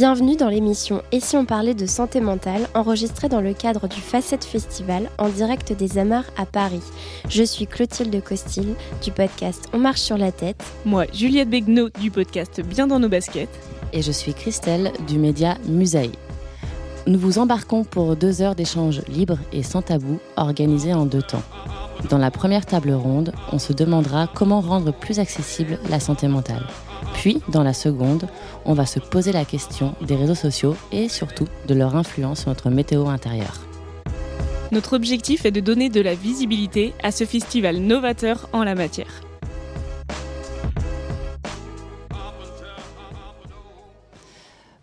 Bienvenue dans l'émission Et si on parlait de santé mentale, enregistrée dans le cadre du Facette Festival en direct des Amars à Paris. Je suis Clotilde Costil du podcast On marche sur la tête. Moi, Juliette Begnaud du podcast Bien dans nos baskets. Et je suis Christelle du média Musaï. Nous vous embarquons pour deux heures d'échanges libres et sans tabou organisés en deux temps. Dans la première table ronde, on se demandera comment rendre plus accessible la santé mentale. Puis, dans la seconde, on va se poser la question des réseaux sociaux et surtout de leur influence sur notre météo intérieure. Notre objectif est de donner de la visibilité à ce festival novateur en la matière.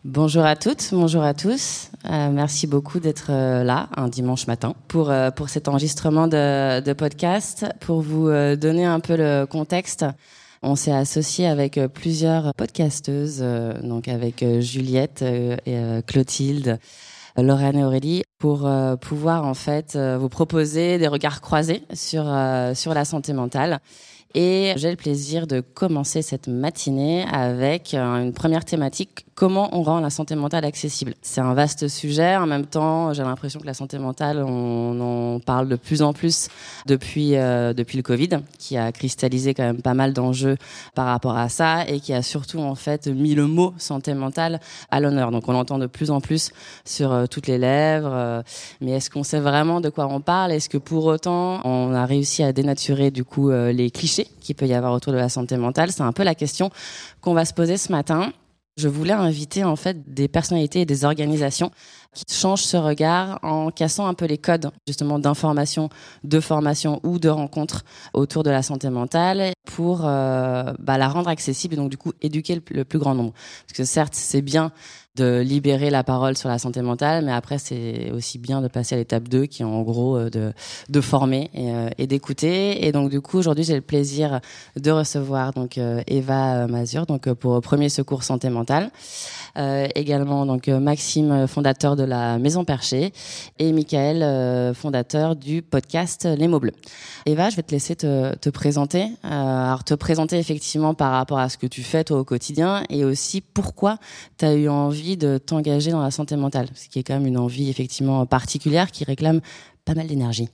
Bonjour à toutes, bonjour à tous. Euh, merci beaucoup d'être euh, là un dimanche matin pour, euh, pour cet enregistrement de, de podcast. Pour vous donner un peu le contexte, on s'est associé avec euh, plusieurs podcasteuses, euh, donc avec euh, Juliette et Clotilde, Lorraine et Aurélie, pour pouvoir en fait vous proposer des regards croisés sur, sur la santé mentale. Et j'ai le plaisir de commencer cette matinée avec une première thématique comment on rend la santé mentale accessible. C'est un vaste sujet. En même temps, j'ai l'impression que la santé mentale, on en parle de plus en plus depuis euh, depuis le Covid, qui a cristallisé quand même pas mal d'enjeux par rapport à ça et qui a surtout en fait mis le mot santé mentale à l'honneur. Donc on l'entend de plus en plus sur euh, toutes les lèvres. euh, mais est-ce qu'on sait vraiment de quoi on parle? Est-ce que pour autant on a réussi à dénaturer du coup euh, les clichés qu'il peut y avoir autour de la santé mentale? C'est un peu la question qu'on va se poser ce matin. Je voulais inviter en fait des personnalités et des organisations qui changent ce regard en cassant un peu les codes justement d'information, de formation ou de rencontres autour de la santé mentale pour euh, bah, la rendre accessible et donc du coup éduquer le, plus grand nombre. Parce que certes c'est bien de libérer la parole sur la santé mentale, mais après c'est aussi bien de passer à l'étape 2 qui est en gros euh, de, former et, euh, et d'écouter. Et donc du coup aujourd'hui j'ai le plaisir de recevoir donc Eva Mazur donc pour Premier Secours Santé Mentale, également donc Maxime fondateur de la Maison Perchée et Michael euh, fondateur du podcast Les mots bleus. Eva, je vais te laisser te, te présenter. Euh, alors te présenter effectivement par rapport à ce que tu fais toi au quotidien et aussi pourquoi tu as eu envie de t'engager dans la santé mentale, ce qui est quand même une envie effectivement particulière qui réclame pas mal d'énergie.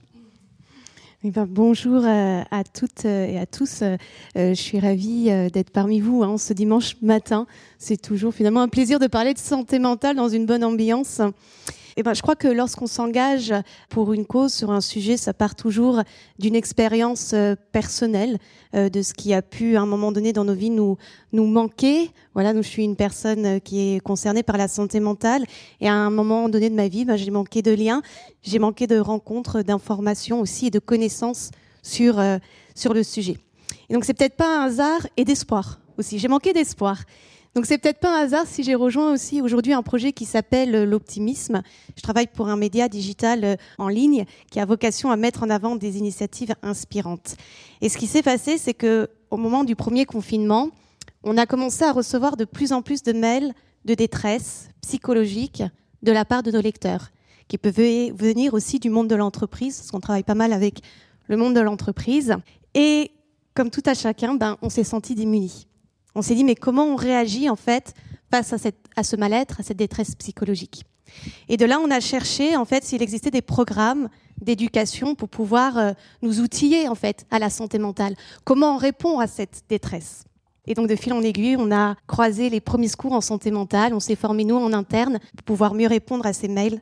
Eh ben, bonjour euh, à toutes euh, et à tous. Euh, je suis ravie d'être parmi vous hein, ce dimanche matin. C'est toujours finalement un plaisir de parler de santé mentale dans une bonne ambiance. Eh ben, je crois que lorsqu'on s'engage pour une cause sur un sujet, ça part toujours d'une expérience euh, personnelle, euh, de ce qui a pu à un moment donné dans nos vies nous, nous manquer. Voilà, donc je suis une personne euh, qui est concernée par la santé mentale et à un moment donné de ma vie, ben, j'ai manqué de liens, j'ai manqué de rencontres, d'informations aussi et de connaissances sur, sur le sujet. Et donc c'est peut-être pas un hasard et d'espoir aussi. J'ai manqué d'espoir. Donc c'est peut-être pas un hasard si j'ai rejoint aussi aujourd'hui un projet qui s'appelle euh, l'optimisme. Je travaille pour un média digital euh, en ligne qui a vocation à mettre en avant des initiatives inspirantes. Et ce qui s'est passé, c'est que au moment du premier confinement, on a commencé à recevoir de plus en plus de mails de détresse psychologique de la part de nos lecteurs, qui peuvent venir aussi du monde de l'entreprise, parce qu'on travaille pas mal avec le monde de l'entreprise. Et comme tout à chacun, ben, on s'est senti démunis. On s'est dit, mais comment on réagit en fait face à, ce mal-être, à cette détresse psychologique? Et de là, on a cherché en fait s'il existait des programmes d'éducation pour pouvoir euh, nous outiller en fait à la santé mentale. Comment on répond à cette détresse? Et donc, de fil en aiguille, on a croisé les premiers secours en santé mentale. On s'est formé, nous, en interne, pour pouvoir mieux répondre à ces mails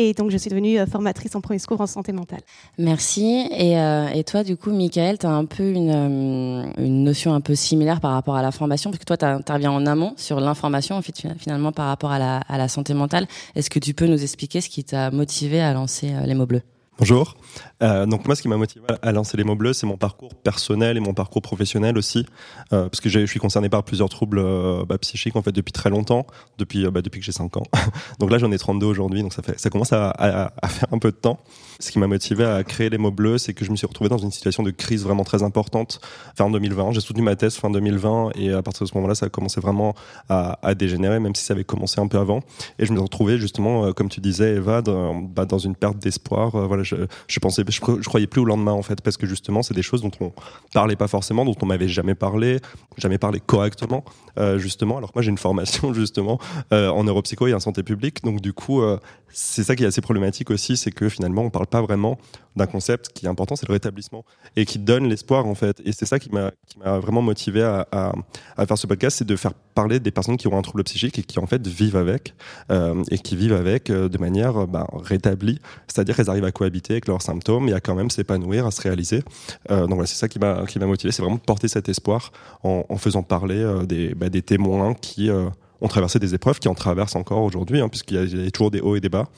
et donc, je suis devenue euh, formatrice en premier secours en santé mentale. Merci. Et, euh, et toi, du coup, Michael, tu as un peu une, euh, une notion un peu similaire par rapport à la formation, parce toi, tu interviens en amont sur l'information, en fait, finalement, par rapport à la, à la santé mentale. Est-ce que tu peux nous expliquer ce qui t'a motivé à lancer les mots bleus? Bonjour. Euh, donc moi, ce qui m'a motivé à lancer les mots bleus, c'est mon parcours personnel et mon parcours professionnel aussi, euh, parce que je suis concerné par plusieurs troubles euh, bah, psychiques en fait depuis très longtemps, depuis bah, depuis que j'ai 5 ans. donc là, j'en ai 32 aujourd'hui, donc ça commence à, faire un peu de temps. Ce qui m'a motivé à créer les mots bleus, c'est que je me suis retrouvé dans une situation de crise vraiment très importante fin 2020. J'ai soutenu ma thèse fin 2020 et à partir de ce moment-là, ça a commencé vraiment à, dégénérer, même si ça avait commencé un peu avant. Et je me suis retrouvé justement, comme tu disais, Eva, dans, bah, une perte d'espoir. Je, pensais je, croyais plus au lendemain en fait, parce que justement, c'est des choses dont on parlait pas forcément, dont on m'avait jamais parlé, jamais parlé correctement, euh, justement. Alors que moi, j'ai une formation justement euh, en neuropsycho et en santé publique, donc du coup, euh, c'est ça qui est assez problématique aussi, c'est que finalement, on parle pas vraiment d'un concept qui est important, c'est le rétablissement et qui donne l'espoir en fait. Et c'est ça qui m'a vraiment motivé à, faire ce podcast, c'est de faire parler des personnes qui ont un trouble psychique et qui en fait vivent avec euh, et qui vivent avec euh, de manière ben, rétablie, c'est-à-dire qu'elles arrivent à cohabiter avec leurs symptômes et à quand même s'épanouir, à se réaliser. Euh, donc voilà, c'est ça qui m'a motivé, c'est vraiment porter cet espoir en, faisant parler euh, des bah, des témoins qui euh, ont traversé des épreuves, qui en traversent encore aujourd'hui, hein, puisqu'il y, a toujours des hauts et des bas,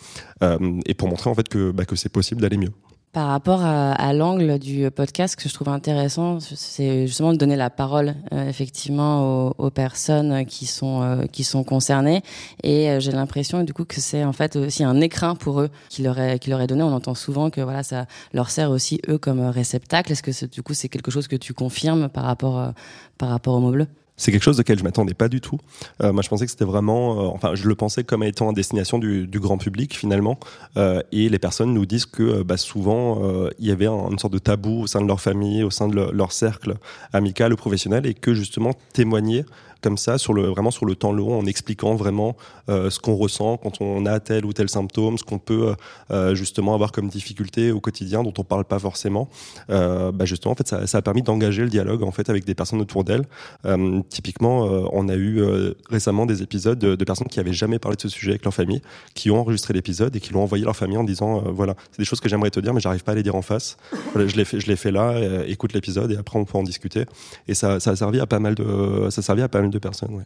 euh, et pour montrer en fait que, bah, que c'est possible d'aller mieux. Par rapport à, à l'angle du podcast, que je trouve intéressant, c'est justement de donner la parole euh, effectivement aux, aux, personnes qui sont euh, qui sont concernées. Et euh, j'ai l'impression du coup que c'est en fait aussi un écrin pour eux qui leur est qui leur est donné. On entend souvent que voilà ça leur sert aussi eux comme réceptacle. Est-ce que du coup c'est quelque chose que tu confirmes par rapport par rapport au mot bleu? C'est quelque chose auquel je m'attendais pas du tout. Euh, moi, je pensais que c'était vraiment, euh, enfin, je le pensais comme étant à destination du, grand public finalement. Euh, et les personnes nous disent que bah, souvent il y avait une sorte de tabou au sein de leur famille, au sein de leur cercle amical ou professionnel, et que justement témoigner comme ça, sur le, vraiment sur le temps long, en expliquant vraiment euh, ce qu'on ressent quand on a tel ou tel symptôme, ce qu'on peut euh, justement avoir comme difficulté au quotidien dont on parle pas forcément. Euh, bah justement, en fait, ça, ça a permis d'engager le dialogue en fait avec des personnes autour d'elle. Euh, typiquement, euh, on a eu euh, récemment des épisodes de, personnes qui avaient jamais parlé de ce sujet avec leur famille, qui ont enregistré l'épisode et qui l'ont envoyé à leur famille en disant voilà, c'est des choses que j'aimerais te dire, mais j'arrive pas à les dire en face. Je l'ai fait, je l'ai fait là. écoute l'épisode et après on peut en discuter. Et ça, ça a servi à pas mal de, ça servi à de personnes. Ouais.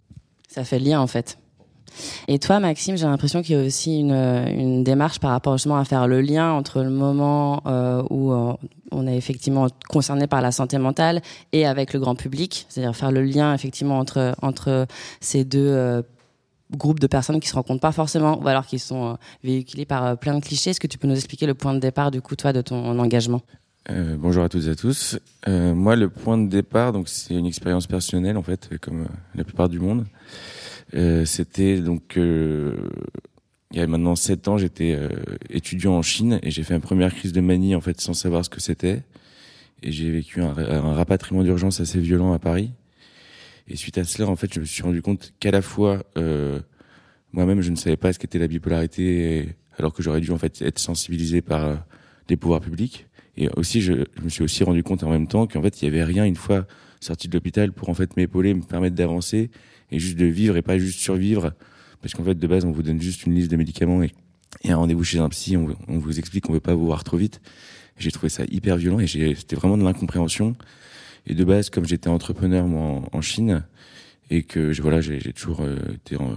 Ça fait lien en fait. Et toi, Maxime, j'ai l'impression qu'il y a aussi une, une, démarche par rapport justement à faire le lien entre le moment euh, où on est effectivement concerné par la santé mentale et avec le grand public, c'est-à-dire faire le lien effectivement entre entre ces deux euh, groupes de personnes qui se rencontrent pas forcément ou alors qui sont euh, véhiculés par euh, plein de clichés. Est-ce que tu peux nous expliquer le point de départ du coup toi de ton engagement? Euh, bonjour à toutes et à tous. Euh, moi, le point de départ, donc c'est une expérience personnelle en fait, comme euh, la plupart du monde. C'était donc il y a maintenant sept ans, j'étais étudiant en Chine et j'ai fait une première crise de manie en fait sans savoir ce que c'était. Et j'ai vécu un, un rapatriement d'urgence assez violent à Paris. Et suite à cela, en fait, je me suis rendu compte qu'à la fois moi-même, je ne savais pas ce qu'était la bipolarité, alors que j'aurais dû en fait être sensibilisé par les pouvoirs publics et aussi, je, me suis aussi rendu compte en même temps qu'en fait, il y avait rien une fois sorti de l'hôpital pour en fait m'épauler, me permettre d'avancer et juste de vivre et pas juste survivre. Parce qu'en fait, de base, on vous donne juste une liste de médicaments et, un rendez-vous chez un psy, on, vous explique qu'on veut pas vous voir trop vite. J'ai trouvé ça hyper violent et c'était vraiment de l'incompréhension. Et de base, comme j'étais entrepreneur moi en, Chine et que voilà, j'ai toujours euh, été dans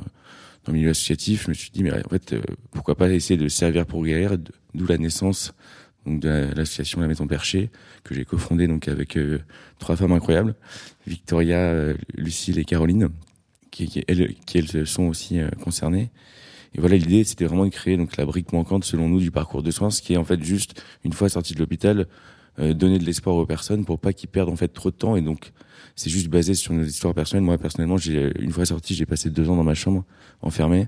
le milieu associatif, je me suis dit mais en fait, euh, pourquoi pas essayer de servir pour guérir, d'où la naissance donc de l'association La Maison Perchée que j'ai cofondée donc avec euh, trois femmes incroyables, Victoria, euh, Lucille et Caroline, qui, qui, elles, qui elles sont aussi concernées. Et voilà, l'idée, c'était vraiment de créer donc la brique manquante, selon nous, du parcours de soins, ce qui est en fait juste, une fois sorti de l'hôpital, donner de l'espoir aux personnes pour pas qu'ils perdent en fait trop de temps. Et donc, c'est juste basé sur nos histoires personnelles. Moi, personnellement, j'ai une fois sorti, j'ai passé deux ans dans ma chambre, enfermé.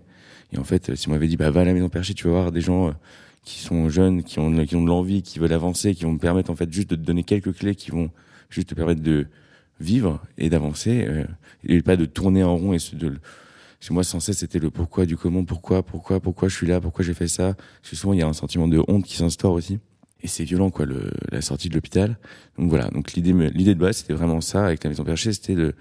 Et en fait, si on m'avait dit, bah, va à la maison perchée, tu vas voir des gens qui sont jeunes, qui ont, qui ont de l'envie, qui veulent avancer, qui vont me permettre en fait juste de te donner quelques clés qui vont juste te permettre de vivre et d'avancer euh, et pas de tourner en rond et de chez moi sans cesse c'était le pourquoi du comment pourquoi pourquoi pourquoi je suis là pourquoi j'ai fait ça. Parce que souvent il y a un sentiment de honte qui s'instaure aussi. Et c'est violent quoi le, la sortie de l'hôpital. Donc voilà. Donc l'idée l'idée de base c'était vraiment ça avec la maison perchée. C'était de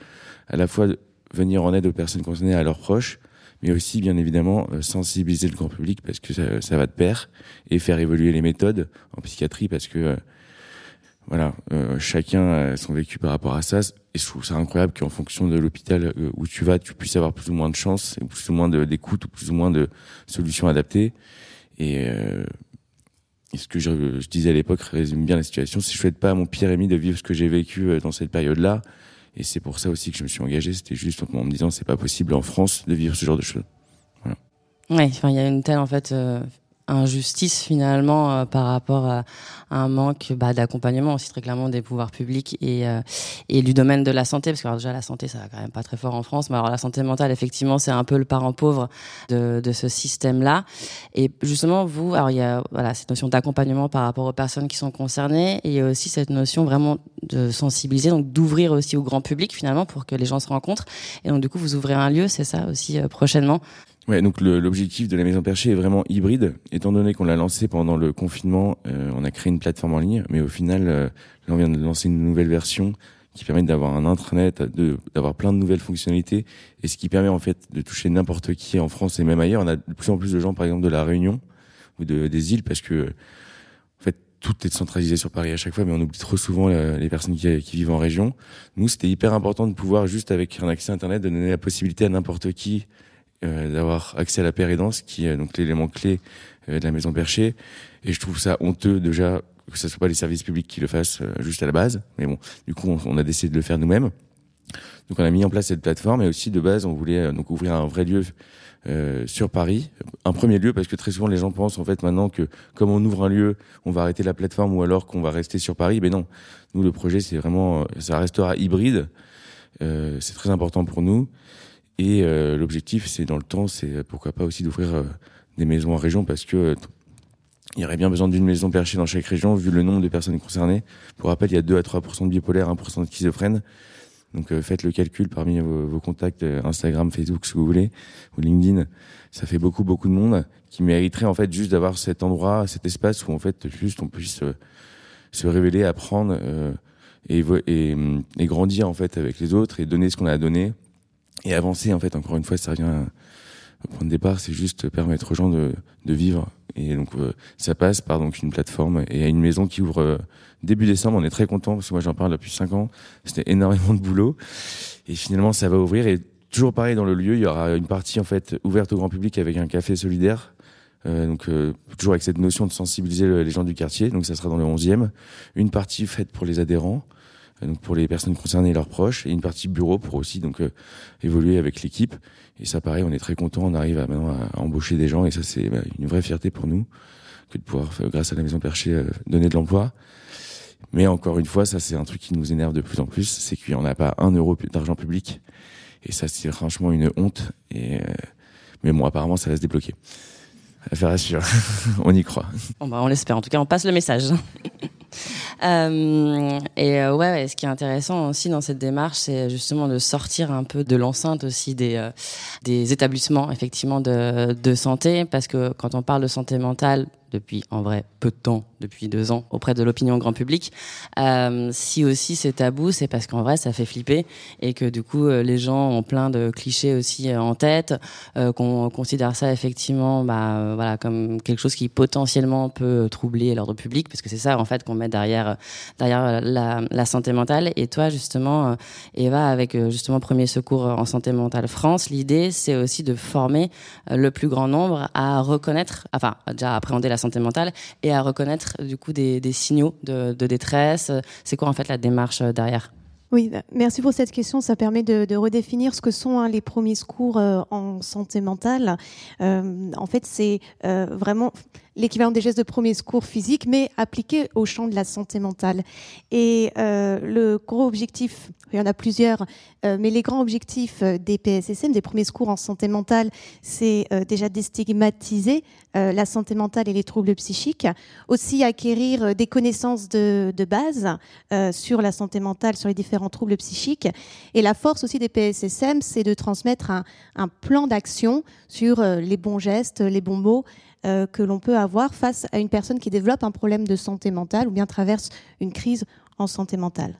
à la fois venir en aide aux personnes concernées à leurs proches mais aussi bien évidemment euh, sensibiliser le grand public parce que ça, ça va de pair et faire évoluer les méthodes en psychiatrie parce que euh, voilà, euh, chacun a son vécu par rapport à ça. Et je trouve ça incroyable qu'en fonction de l'hôpital où tu vas, tu puisses avoir plus ou moins de chance, et plus ou moins d'écoute, ou plus ou moins de solutions adaptées. Et, euh, et ce que je, disais à l'époque résume bien la situation. Si je souhaite pas à mon pire ami de vivre ce que j'ai vécu dans cette période-là, et c'est pour ça aussi que je me suis engagé. C'était juste en me disant c'est pas possible en France de vivre ce genre de choses. Voilà. Ouais, enfin il y a une telle en fait euh, injustice finalement euh, par rapport à, un manque bah, d'accompagnement aussi très clairement des pouvoirs publics et, euh, et du domaine de la santé. Parce que alors, déjà la santé ça va quand même pas très fort en France mais alors la santé mentale effectivement c'est un peu le parent pauvre de, de ce système là et justement vous alors il y a voilà cette notion d'accompagnement par rapport aux personnes qui sont concernées et aussi cette notion vraiment de sensibiliser donc d'ouvrir aussi au grand public finalement pour que les gens se rencontrent. Et donc du coup vous ouvrez un lieu c'est ça aussi euh, prochainement? Ouais, donc l'objectif de la Maison Perchée est vraiment hybride. Étant donné qu'on l'a lancé pendant le confinement, euh, on a créé une plateforme en ligne, mais au final, euh, là, on vient de lancer une nouvelle version qui permet d'avoir un intranet, d'avoir plein de nouvelles fonctionnalités, et ce qui permet en fait de toucher n'importe qui en France et même ailleurs. On a de plus en plus de gens, par exemple, de la Réunion ou de, des îles, parce que en fait tout est centralisé sur Paris à chaque fois, mais on oublie trop souvent euh, les personnes qui, qui vivent en région. Nous, c'était hyper important de pouvoir juste avec un accès internet de donner la possibilité à n'importe qui d'avoir accès à la pérédance, qui est donc l'élément clé euh, de la maison perchée. Et je trouve ça honteux déjà que ce soit pas les services publics qui le fassent euh, juste à la base. Mais bon, du coup, on, a décidé de le faire nous-mêmes. Donc on a mis en place cette plateforme et aussi de base, on voulait donc ouvrir un vrai lieu euh, sur Paris, un premier lieu parce que très souvent les gens pensent en fait maintenant que comme on ouvre un lieu, on va arrêter la plateforme ou alors qu'on va rester sur Paris. Mais non, nous le projet c'est vraiment, ça restera hybride. Euh, c'est très important pour nous. Et euh, l'objectif, c'est dans le temps, c'est euh, pourquoi pas aussi d'ouvrir euh, des maisons en région parce que il y aurait bien besoin d'une maison perchée dans chaque région vu le nombre de personnes concernées. Pour rappel, il y a 2 à 3 de bipolaires, 1% de schizophrènes. Donc faites le calcul parmi vos, vos, contacts Instagram, Facebook, ce que vous voulez, ou LinkedIn. Ça fait beaucoup beaucoup de monde qui mériterait en fait juste d'avoir cet endroit, cet espace où en fait juste on puisse se révéler, apprendre et, et, et, grandir en fait avec les autres et donner ce qu'on a à donner et avancer en fait encore une fois ça revient au point de départ c'est juste permettre aux gens de, de vivre. Et donc euh, ça passe par donc une plateforme et à une maison qui ouvre euh, début décembre. On est très content parce que moi j'en parle depuis cinq ans. C'était énormément de boulot. Et finalement ça va ouvrir. Et toujours pareil dans le lieu il y aura une partie en fait ouverte au grand public avec un café solidaire. Euh, donc euh, toujours avec cette notion de sensibiliser les gens du quartier. Donc ça sera dans le 11e une partie faite pour les adhérents donc pour les personnes concernées et leurs proches, et une partie bureau pour aussi donc euh, évoluer avec l'équipe. Et ça, pareil, on est très content. On arrive à, maintenant à, embaucher des gens, et ça, c'est bah, une vraie fierté pour nous que de pouvoir, euh, grâce à la Maison Perchée, euh, donner de l'emploi. Mais encore une fois, ça, c'est un truc qui nous énerve de plus en plus, c'est qu'il n'y en a pas un euro d'argent public. Et ça, c'est franchement une honte. Et mais bon, apparemment, ça va se débloquer. Affaire à suivre. on y croit. Bon bah, on l'espère. En tout cas, on passe le message. Euh, et euh, ouais, ce qui est intéressant aussi dans cette démarche, c'est justement de sortir un peu de l'enceinte aussi des, euh, établissements effectivement de, de santé, parce que quand on parle de santé mentale, depuis en vrai peu de temps, depuis deux ans, auprès de l'opinion grand public. Euh, si aussi c'est tabou, c'est parce qu'en vrai ça fait flipper et que du coup euh, les gens ont plein de clichés aussi euh, en tête, qu'on considère ça effectivement, bah voilà, comme quelque chose qui potentiellement peut troubler l'ordre public, parce que c'est ça en fait qu'on met derrière derrière la, santé mentale. Et toi justement, Eva, avec justement Premier Secours en santé mentale France, l'idée c'est aussi de former le plus grand nombre à reconnaître, enfin déjà appréhender la santé mentale et à reconnaître du coup des, signaux de, détresse. C'est quoi en fait la démarche euh, derrière? Oui, bah, merci pour cette question. Ça permet de, redéfinir ce que sont hein, les premiers secours euh, en santé mentale. Euh, en fait, c'est vraiment l'équivalent des gestes de premier secours physique, mais appliqué au champ de la santé mentale. Et le gros objectif, il y en a plusieurs, mais les grands objectifs des PSSM, des premiers secours en santé mentale, c'est déjà déstigmatiser la santé mentale et les troubles psychiques, aussi acquérir des connaissances de, de base sur la santé mentale, sur les différents en troubles psychiques. Et la force aussi des PSSM, c'est de transmettre un, plan d'action sur euh, les bons gestes, les bons mots euh, que l'on peut avoir face à une personne qui développe un problème de santé mentale ou bien traverse une crise en santé mentale.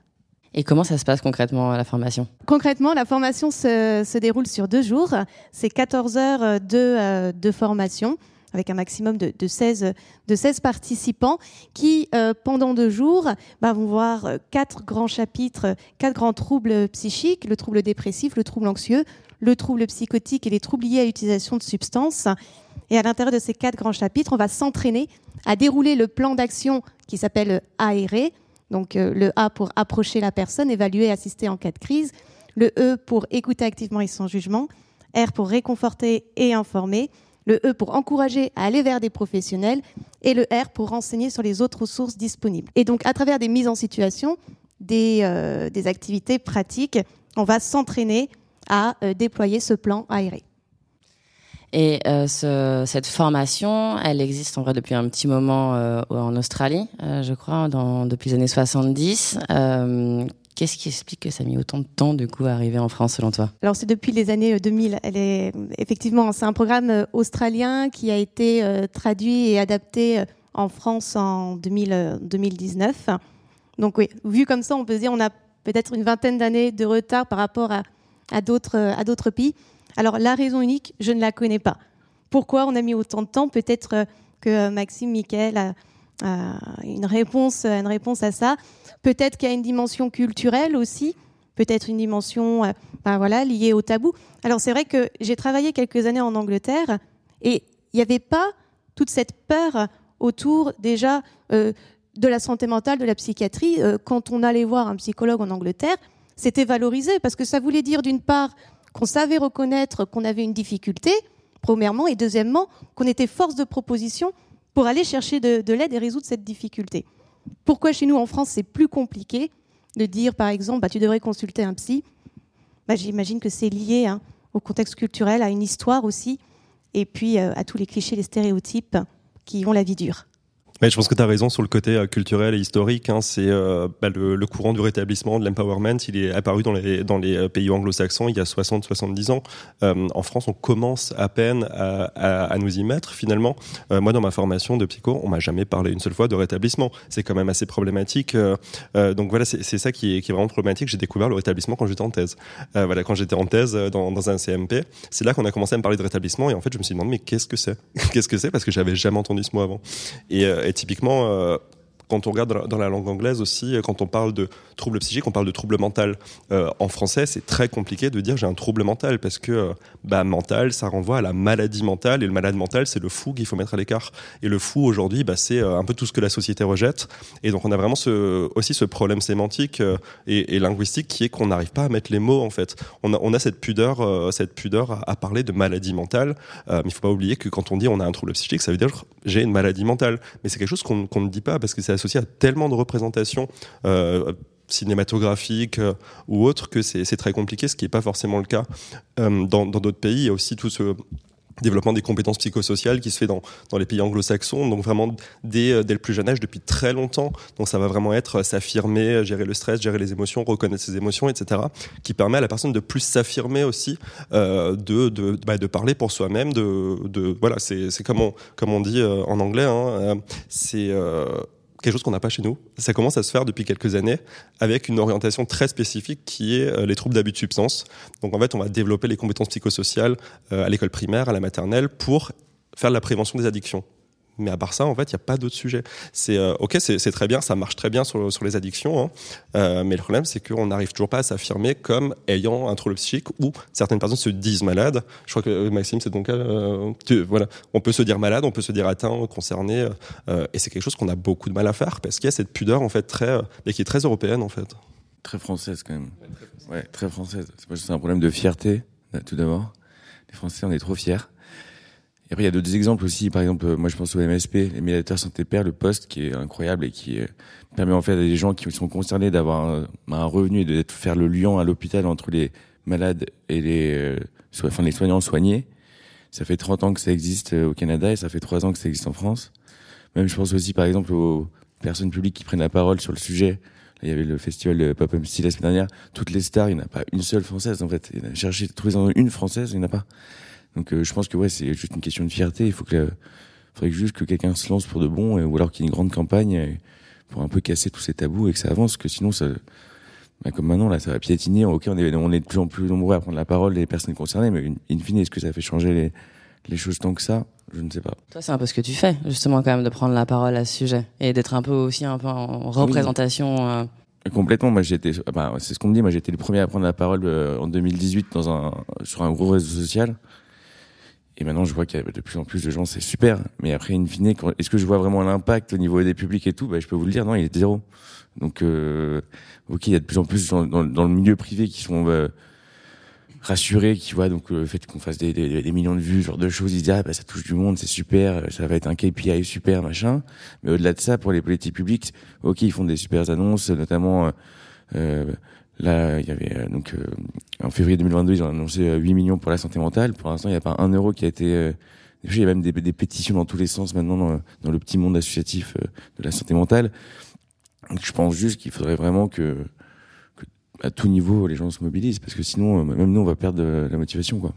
Et comment ça se passe concrètement la formation? Concrètement, la formation se, déroule sur deux jours. C'est 14 heures de, euh, de formation avec un maximum de, de, 16, de 16 participants qui, euh, pendant deux jours, bah, vont voir euh, quatre grands chapitres, quatre grands troubles psychiques, le trouble dépressif, le trouble anxieux, le trouble psychotique et les troubles liés à l'utilisation de substances. Et à l'intérieur de ces quatre grands chapitres, on va s'entraîner à dérouler le plan d'action qui s'appelle ARE, donc euh, le A pour approcher la personne, évaluer, assister en cas de crise, le E pour écouter activement et sans jugement, R pour réconforter et informer, le E pour encourager à aller vers des professionnels et le R pour renseigner sur les autres ressources disponibles. Et donc à travers des mises en situation, des, euh, activités pratiques, on va s'entraîner à euh, déployer ce plan aéré. Et euh, ce, cette formation, elle existe en vrai depuis un petit moment en Australie, je crois, depuis les années 70. Qu'est-ce qui explique que ça a mis autant de temps du coup à arriver en France selon toi? Alors c'est depuis les années 2000. Euh, effectivement c'est un programme euh, australien qui a été euh, traduit et adapté en France en 2000, 2019. Donc oui, vu comme ça, on peut dire on a peut-être une vingtaine d'années de retard par rapport à, à d'autres pays. Alors la raison unique, je ne la connais pas. Pourquoi on a mis autant de temps? Peut-être que Maxime, Michael a, une réponse, une réponse à ça. Peut-être qu'il y a une dimension culturelle aussi, peut-être une dimension euh, ben liée au tabou. Alors c'est vrai que j'ai travaillé quelques années en Angleterre et il n'y avait pas toute cette peur autour déjà euh, de la santé mentale, de la psychiatrie. Euh, quand on allait voir un psychologue en Angleterre, c'était valorisé parce que ça voulait dire d'une part qu'on savait reconnaître qu'on avait une difficulté, premièrement, et deuxièmement, qu'on était force de proposition pour aller chercher de l'aide et résoudre cette difficulté. Pourquoi chez nous en France c'est plus compliqué de dire par exemple bah, tu devrais consulter un psy bah, J'imagine que c'est lié hein, au contexte culturel, à une histoire aussi, et puis euh, à tous les clichés, les stéréotypes qui ont la vie dure. Mais je pense que tu as raison sur le côté euh, culturel et historique. Hein. C'est euh, bah, le, courant du rétablissement, de l'empowerment. Il est apparu dans les, euh, pays anglo-saxons il y a 60-70 ans. En France, on commence à peine à, nous y mettre. Finalement, moi, dans ma formation de psycho, on m'a jamais parlé une seule fois de rétablissement. C'est quand même assez problématique. donc voilà, c'est ça qui est, vraiment problématique. J'ai découvert le rétablissement quand j'étais en thèse. voilà, quand j'étais en thèse dans, un CMP, c'est là qu'on a commencé à me parler de rétablissement. Et en fait, je me suis demandé mais qu'est-ce que c'est? Qu'est-ce que c'est? Parce que j'avais jamais entendu ce mot avant. Typiquement, euh, quand on regarde dans la langue anglaise aussi, quand on parle de trouble psychique, on parle de trouble mental. Euh, en français, c'est très compliqué de dire j'ai un trouble mental parce que euh, bah, mental, ça renvoie à la maladie mentale et le malade mental, c'est le fou qu'il faut mettre à l'écart. Et le fou aujourd'hui, bah, c'est euh, un peu tout ce que la société rejette. Et donc on a vraiment aussi ce problème sémantique et, linguistique qui est qu'on n'arrive pas à mettre les mots en fait. On a, cette pudeur, cette pudeur à, parler de maladie mentale. mais il faut pas oublier que quand on dit on a un trouble psychique, ça veut dire j'ai une maladie mentale. Mais c'est quelque chose qu'on qu ne dit pas parce que c'est associé à tellement de représentations. Euh, cinématographiques euh, ou autres que c'est très compliqué, ce qui n'est pas forcément le cas euh, dans d'autres pays. Il y a aussi tout ce développement des compétences psychosociales qui se fait dans, les pays anglo-saxons, donc vraiment dès, dès le plus jeune âge, depuis très longtemps. Donc ça va vraiment être s'affirmer, gérer le stress, gérer les émotions, reconnaître ses émotions, etc., qui permet à la personne de plus s'affirmer aussi, bah, de parler pour soi-même, de, voilà, c'est comme on, dit en anglais, hein, quelque chose qu'on n'a pas chez nous. Ça commence à se faire depuis quelques années avec une orientation très spécifique qui est euh, les troubles d'abus de substance. Donc en fait, on va développer les compétences psychosociales euh, à l'école primaire, à la maternelle pour faire de la prévention des addictions. Mais à part ça, en fait, il n'y a pas d'autre sujet. C'est euh, ok, c'est très bien, ça marche très bien sur, les addictions, hein. euh, mais le problème, c'est qu'on n'arrive toujours pas à s'affirmer comme ayant un trouble psychique ou certaines personnes se disent malades. Je crois que euh, Maxime, c'est ton cas. Euh, voilà, on peut se dire malade, on peut se dire atteint, concerné, et c'est quelque chose qu'on a beaucoup de mal à faire parce qu'il y a cette pudeur en fait qui est très européenne en fait. Très française quand même. Ouais, très française. C'est un problème de fierté, tout d'abord. Les Français, on est trop fiers. Et après, il y a d'autres exemples aussi. Par exemple, moi, je pense au MSP, les médiateurs santé père, le poste qui est incroyable et qui permet en fait à des gens qui sont concernés d'avoir un, revenu et de faire le lien à l'hôpital entre les malades et les, euh, enfin, les soignants soignés. Ça fait 30 ans que ça existe euh, au Canada et ça fait 3 ans que ça existe en France. Même, je pense aussi, par exemple, aux personnes publiques qui prennent la parole sur le sujet. il y avait le festival Pop Style la semaine dernière. Toutes les stars, il n'y en a pas une seule française, en fait. Il a cherché, trouver une française, il n'y en a pas. Donc, euh, je pense que, ouais, c'est juste une question de fierté. Il faut que, faudrait juste que quelqu'un se lance pour de bon, ou alors qu'il y ait une grande campagne pour un peu casser tous ces tabous et que ça avance, que sinon, ça, bah, comme maintenant, là, ça va piétiner. Ok, on est, on est de plus en plus nombreux à prendre la parole, les personnes concernées, mais in fine, est-ce que ça fait changer les, les choses tant que ça? Je ne sais pas. Toi, c'est un peu ce que tu fais, justement, quand même, de prendre la parole à ce sujet et d'être un peu aussi un peu en représentation. Euh. Complètement. Moi, j'étais, bah, c'est ce qu'on me dit. Moi, j'étais le premier à prendre la parole euh, en 2018 dans un, sur un gros réseau social. Et maintenant, je vois qu'il y a de plus en plus de gens, c'est super. Mais après, in fine, est-ce que je vois vraiment l'impact au niveau des publics et tout? Bah, Je peux vous le dire, non, il est zéro. Donc, euh, ok, il y a de plus en plus dans, le milieu privé qui sont euh, rassurés, qui voient donc le fait qu'on fasse des, millions de vues, genre de choses, ils disent ah bah ça touche du monde, c'est super, ça va être un KPI super machin. Mais au-delà de ça, pour les politiques publiques, ok, ils font des super annonces, notamment euh, euh là il y avait donc en février 2022 ils ont annoncé 8 millions pour la santé mentale. Pour l'instant, il n'y a pas un euro qui a été il y a même des, pétitions dans tous les sens maintenant dans, le petit monde associatif de la santé mentale je pense juste qu'il faudrait vraiment que, que, à tout niveau les gens se mobilisent parce que sinon euh, même nous on va perdre la motivation quoi.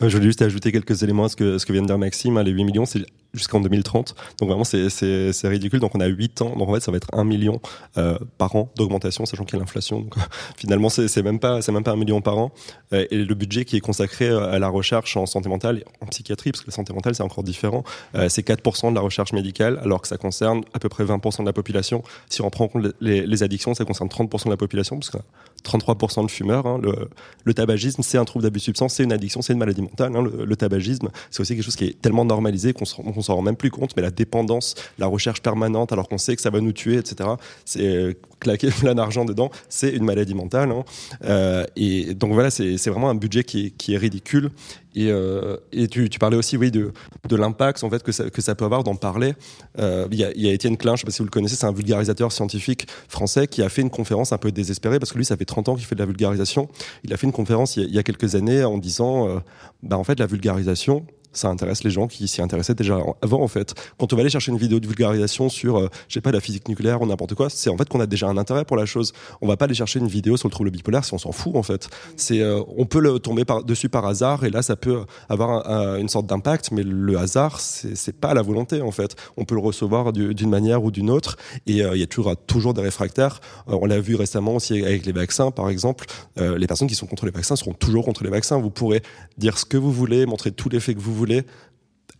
Je voulais juste ajouter quelques éléments à ce que, ce que vient de dire Maxime. Hein, les 8 millions, c'est jusqu'en 2030. Donc vraiment, c'est ridicule. Donc on a 8 ans. Donc en fait, ça va être 1 million euh, par an d'augmentation, sachant qu'il y a l'inflation. Donc finalement, c'est même pas même pas un million par an. Euh, et le budget qui est consacré euh, à la recherche en santé mentale, en psychiatrie, parce que la santé mentale c'est encore différent, euh, c'est 4% de la recherche médicale, alors que ça concerne à peu près 20% de la population. Si on prend en compte les, les addictions, ça concerne 30% de la population, parce que 33% de fumeurs. Hein, le, le, tabagisme, c'est un trouble d'abus de substance, c'est une addiction, c'est une maladie mentale. Hein, le, le, tabagisme, c'est aussi quelque chose qui est tellement normalisé qu'on s'en rend même plus compte, mais la dépendance, la recherche permanente, alors qu'on sait que ça va nous tuer, etc. C'est euh, claquer plein d'argent dedans, c'est une maladie mentale. Hein. Euh, et donc voilà, c'est vraiment un budget qui est, ridicule. Et, euh, tu, parlais aussi, oui, de, l'impact en fait que ça, peut avoir d'en parler. Il y, a, Étienne Klein, je sais pas si vous le connaissez, c'est un vulgarisateur scientifique français qui a fait une conférence un peu désespérée parce que lui, ça fait 30 ans qu'il fait de la vulgarisation. Il a fait une conférence il y a, il y a quelques années en disant, euh, bah en fait, la vulgarisation, ça intéresse les gens qui s'y intéressaient déjà avant en fait. Quand on va aller chercher une vidéo de vulgarisation sur, euh, je sais pas, la physique nucléaire ou n'importe quoi, c'est en fait qu'on a déjà un intérêt pour la chose. On va pas aller chercher une vidéo sur le trouble bipolaire si on s'en fout en fait. C'est, euh, on peut le tomber dessus par hasard et là ça peut avoir une sorte d'impact, mais le hasard c'est pas la volonté en fait. On peut le recevoir d'une manière ou d'une autre et euh, il y a toujours, toujours des réfractaires. on l'a vu récemment aussi avec les vaccins par exemple. les personnes qui sont contre les vaccins seront toujours contre les vaccins. Vous pourrez dire ce que vous voulez, montrer tous les faits que vous voulez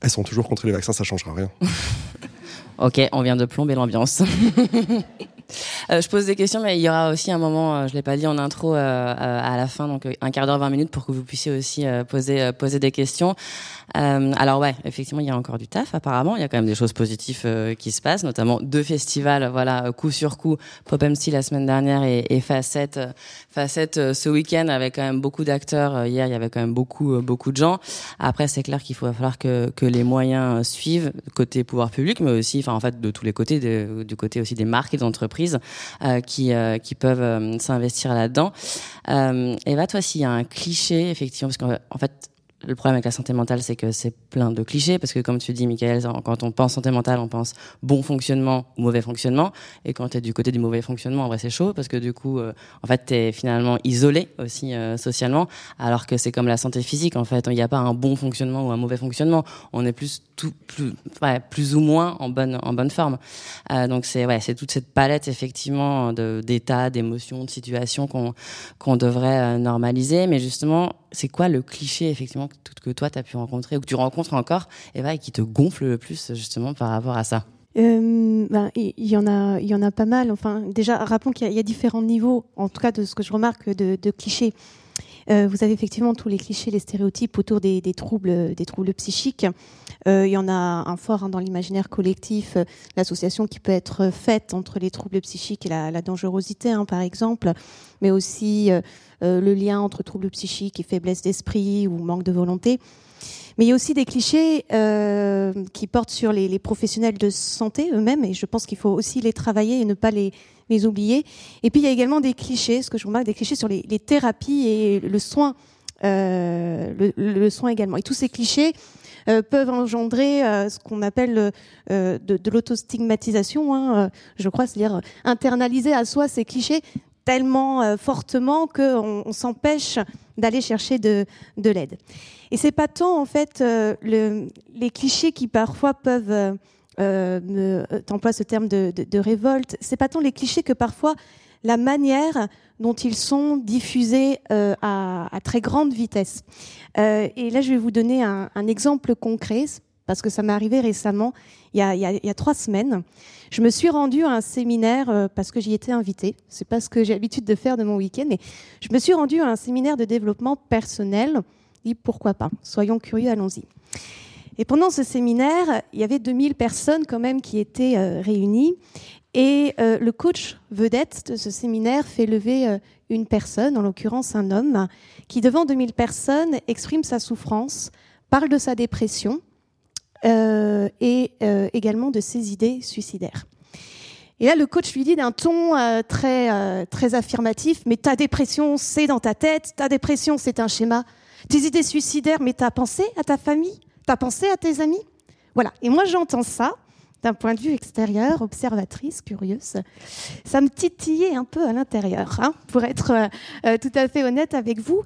elles sont toujours contre les vaccins, ça changera rien. ok, on vient de plomber l'ambiance. Euh, je pose des questions, mais il y aura aussi un moment, euh, je l'ai pas dit en intro, euh, à la fin, donc un quart d'heure, 20 minutes, pour que vous puissiez aussi poser poser des questions. Euh, alors ouais, effectivement, il y a encore du taf. Apparemment, il y a quand même des choses positives euh, qui se passent, notamment deux festivals, voilà, coup sur coup, Pop MC la semaine dernière et, et Facette, Facette ce week-end avec quand même beaucoup d'acteurs. Hier, il y avait quand même beaucoup beaucoup de gens. Après, c'est clair qu'il faut falloir que que les moyens suivent côté pouvoir public, mais aussi, enfin en fait, de tous les côtés, du côté aussi des marques et des entreprises euh, qui qui peuvent s'investir là-dedans. et là, toi, s'il y a un cliché, effectivement, parce qu'en fait le problème avec la santé mentale, c'est que c'est plein de clichés, parce que comme tu dis, Michael, quand on pense santé mentale, on pense bon fonctionnement ou mauvais fonctionnement. Et quand tu es du côté du mauvais fonctionnement, en vrai, c'est chaud, parce que du coup, euh, en fait, tu es finalement isolé aussi euh, socialement, alors que c'est comme la santé physique, en fait. Il n'y a pas un bon fonctionnement ou un mauvais fonctionnement. On est plus, tout, plus, ouais, plus ou moins en bonne, en bonne forme. Euh, donc c'est ouais, toute cette palette, effectivement, d'états, d'émotions, de situations qu'on qu'on devrait normaliser. Mais justement, c'est quoi le cliché, effectivement, que, toi, tu as pu rencontrer ou que tu rencontres encore, Eva, et qui te gonfle le plus justement par rapport à ça? Euh, ben, il y, en a, il y en a pas mal. Enfin, déjà, rappelons qu'il y, a différents niveaux, en tout cas de ce que je remarque, de, clichés. vous avez effectivement tous les clichés, les stéréotypes autour des, troubles, des troubles psychiques. il y en a un fort hein, dans l'imaginaire collectif, l'association qui peut être faite entre les troubles psychiques et la, dangerosité, hein, par exemple, mais aussi le lien entre troubles psychiques et faiblesse d'esprit ou manque de volonté. Mais il y a aussi des clichés euh, qui portent sur les, les, professionnels de santé eux-mêmes, et je pense qu'il faut aussi les travailler et ne pas les, les, oublier. Et puis il y a également des clichés, ce que je remarque, des clichés sur les, les thérapies et le soin, euh, le, le, soin également. Et tous ces clichés euh, peuvent engendrer euh, ce qu'on appelle euh, de, de l'autostigmatisation, hein, je crois, c'est-à-dire internaliser à soi ces clichés tellement fortement qu'on on, s'empêche d'aller chercher de, de l'aide. Et c'est pas tant en fait euh, le, les clichés qui parfois peuvent euh, euh euh, ce terme de, de, de révolte. C'est pas tant les clichés que parfois la manière dont ils sont diffusés euh, à, très grande vitesse. Euh, et là, je vais vous donner un exemple concret parce que ça m'est arrivé récemment, il y, a, trois semaines. Je me suis rendue à un séminaire parce que j'y étais invitée. C'est pas ce que j'ai l'habitude de faire de mon week-end, mais je me suis rendue à un séminaire de développement personnel pourquoi pas? Soyons curieux, allons-y. Et pendant ce séminaire, il y avait 2000 personnes quand même qui étaient euh, réunies. Et euh, le coach vedette de ce séminaire fait lever euh, une personne, en l'occurrence un homme, qui devant 2000 personnes exprime sa souffrance, parle de sa dépression et également de ses idées suicidaires. Et là, le coach lui dit d'un ton très, très affirmatif, mais ta dépression, c'est dans ta tête, ta dépression, c'est un schéma tes idées suicidaires, mais t'as pensé à ta famille? T'as pensé à tes amis? Voilà. Et moi, j'entends ça d'un point de vue extérieur, observatrice, curieuse. Ça me titillait un peu à l'intérieur, hein, pour être euh, euh, tout à fait honnête avec vous.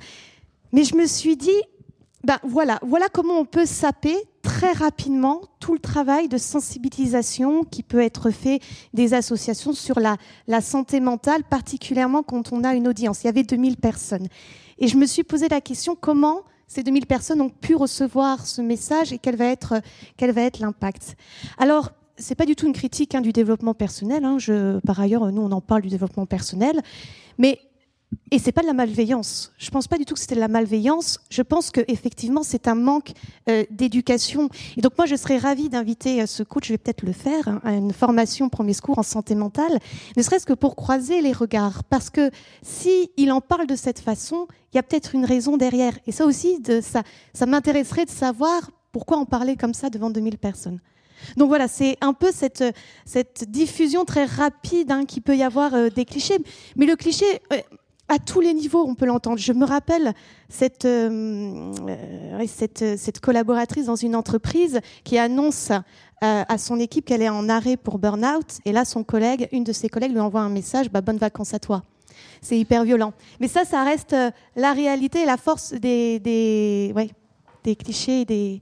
Mais je me suis dit, ben voilà, voilà comment on peut saper très rapidement tout le travail de sensibilisation qui peut être fait des associations sur la, santé mentale, particulièrement quand on a une audience. Il y avait 2000 personnes. Et je me suis posé la question comment ces 2000 personnes ont pu recevoir ce message et quel va être, va être l'impact? Alors, c'est pas du tout une critique hein, du développement personnel. Hein. Par ailleurs, nous, on en parle du développement personnel. Mais et c'est pas de la malveillance. Je pense pas du tout que c'était de la malveillance. Je pense que effectivement c'est un manque euh, d'éducation. Et donc moi je serais ravie d'inviter euh, ce coach, je vais peut-être le faire, hein, à une formation premier secours en santé mentale, ne serait-ce que pour croiser les regards, parce que si il en parle de cette façon, il y a peut-être une raison derrière. Et ça aussi, de, ça, ça m'intéresserait de savoir pourquoi en parler comme ça devant 2000 personnes. Donc voilà, c'est un peu cette, cette diffusion très rapide hein, qui peut y avoir euh, des clichés. Mais le cliché, à tous les niveaux, on peut l'entendre. Je me rappelle cette, euh, euh, cette, collaboratrice dans une entreprise qui annonce euh, à son équipe qu'elle est en arrêt pour burn-out. Et là, son collègue, une de ses collègues lui envoie un message, bah, bonnes vacances à toi. C'est hyper violent. Mais ça, ça reste la réalité et la force des, des, ouais, des clichés et des,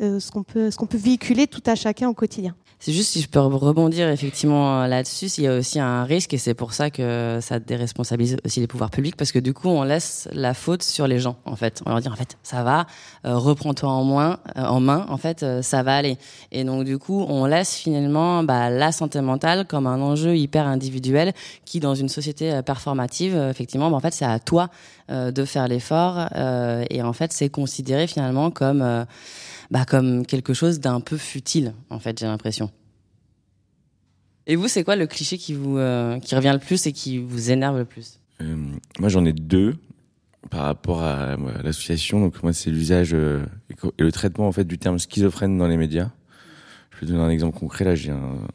ce qu'on peut, qu'on peut véhiculer tout à chacun au quotidien. C'est juste si je peux rebondir effectivement là-dessus, il y a aussi un risque et c'est pour ça que ça déresponsabilise aussi les pouvoirs publics parce que du coup on laisse la faute sur les gens en fait. On leur dit en fait ça va, euh, reprends-toi en, moins, euh, en main, en fait euh, ça va aller. Et donc du coup on laisse finalement bah, la santé mentale comme un enjeu hyper individuel qui dans une société performative effectivement bah, en fait c'est à toi de faire l'effort et en fait c'est considéré finalement comme bah, comme quelque chose d'un peu futile, en fait, j'ai l'impression. Et vous, c'est quoi le cliché qui vous euh, qui revient le plus et qui vous énerve le plus? Euh, Moi, j'en ai deux par rapport à, l'association. Donc moi, c'est l'usage euh, et le traitement en fait du terme schizophrène dans les médias. Je vais donner un exemple concret. Là, j'ai un,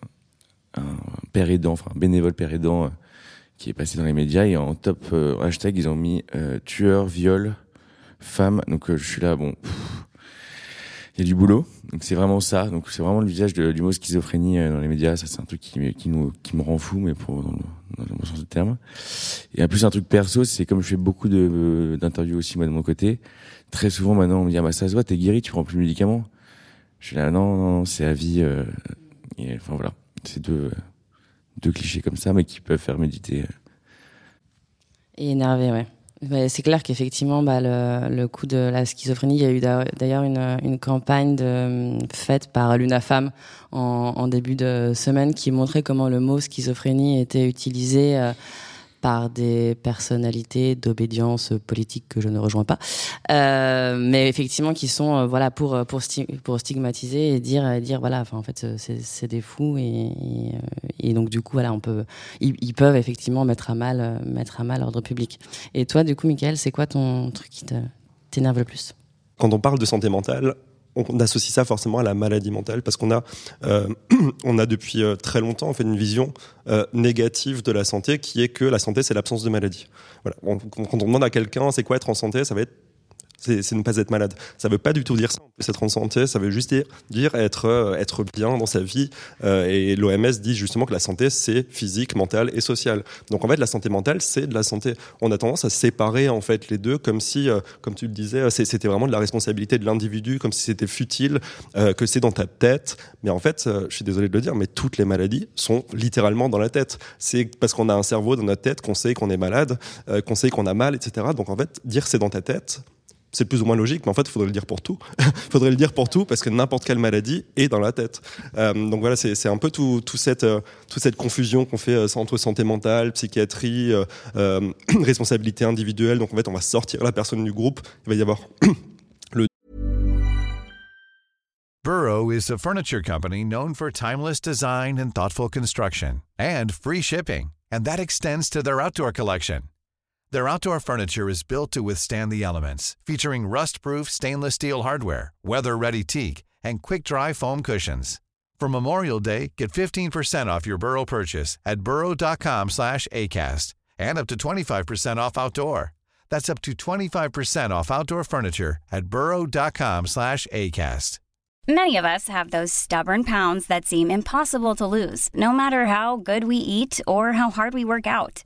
un père aidant, enfin un bénévole père aidant qui est passé dans les médias et en top hashtag ils ont mis tueur, viol, femme. Donc je suis là, bon il y a du boulot. Donc c'est vraiment ça. Donc c'est vraiment le visage du mot schizophrénie euh, dans les médias. Ça c'est un truc qui, qui nous qui me rend fou, mais pour dans le, bon sens du terme. Et en plus un truc perso, c'est comme je fais beaucoup de d'interviews aussi moi de mon côté. Très souvent maintenant on me dit ah bah ça se voit, t'es guéri, tu prends plus de médicaments. Je suis là non non, c'est à vie. Euh, et, enfin voilà, c'est deux deux clichés comme ça, mais qui peuvent faire méditer. Et énervé, ouais. C'est clair qu'effectivement, bah, le, le, coup de la schizophrénie, il y a eu d'ailleurs une, campagne de, faite par l'UNAFAM en, en, début de semaine qui montrait comment le mot schizophrénie était utilisé euh, par des personnalités d'obédience politique que je ne rejoins pas, euh, mais effectivement qui sont euh, voilà pour pour pour stigmatiser et dire dire voilà en fait c'est des fous et, et, donc du coup voilà on peut ils, peuvent effectivement mettre à mal mettre à mal l'ordre public. Et toi du coup Michael c'est quoi ton truc qui t'énerve le plus? Quand on parle de santé mentale, on associe ça forcément à la maladie mentale parce qu'on a, euh, on a depuis euh, très longtemps en fait une vision euh, négative de la santé qui est que la santé c'est l'absence de maladie. Voilà. quand on demande à quelqu'un c'est quoi être en santé, ça va être c'est ne pas être malade. Ça veut pas du tout dire ça. C'est être en santé, ça veut juste dire, dire être, euh, être bien dans sa vie. Euh, et l'OMS dit justement que la santé, c'est physique, mentale et sociale. Donc en fait, la santé mentale, c'est de la santé. On a tendance à séparer en fait les deux, comme si, euh, comme tu le disais, c'était vraiment de la responsabilité de l'individu, comme si c'était futile, que c'est dans ta tête. Mais en fait, je suis désolé de le dire, mais toutes les maladies sont littéralement dans la tête. C'est parce qu'on a un cerveau dans notre tête qu'on sait qu'on est malade, qu'on sait qu'on a mal, etc. Donc en fait, dire c'est dans ta tête, c'est plus ou moins logique, mais en fait, il faudrait le dire pour tout. Il faudrait le dire pour tout parce que n'importe quelle maladie est dans la tête. Euh, donc voilà, c'est un peu tout, tout cette, euh, toute cette confusion qu'on fait euh, entre santé mentale, psychiatrie, euh, responsabilité individuelle. Donc en fait, on va sortir la personne du groupe. Il va y avoir le. Burrow is a furniture company known for timeless design and thoughtful construction and free shipping, and that extends to their outdoor collection. Their outdoor furniture is built to withstand the elements, featuring rust-proof stainless steel hardware, weather-ready teak, and quick-dry foam cushions. For Memorial Day, get 15% off your Burrow purchase at burrow.com slash ACAST and up to 25% off outdoor. That's up to 25% off outdoor furniture at burrow.com slash ACAST. Many of us have those stubborn pounds that seem impossible to lose, no matter how good we eat or how hard we work out.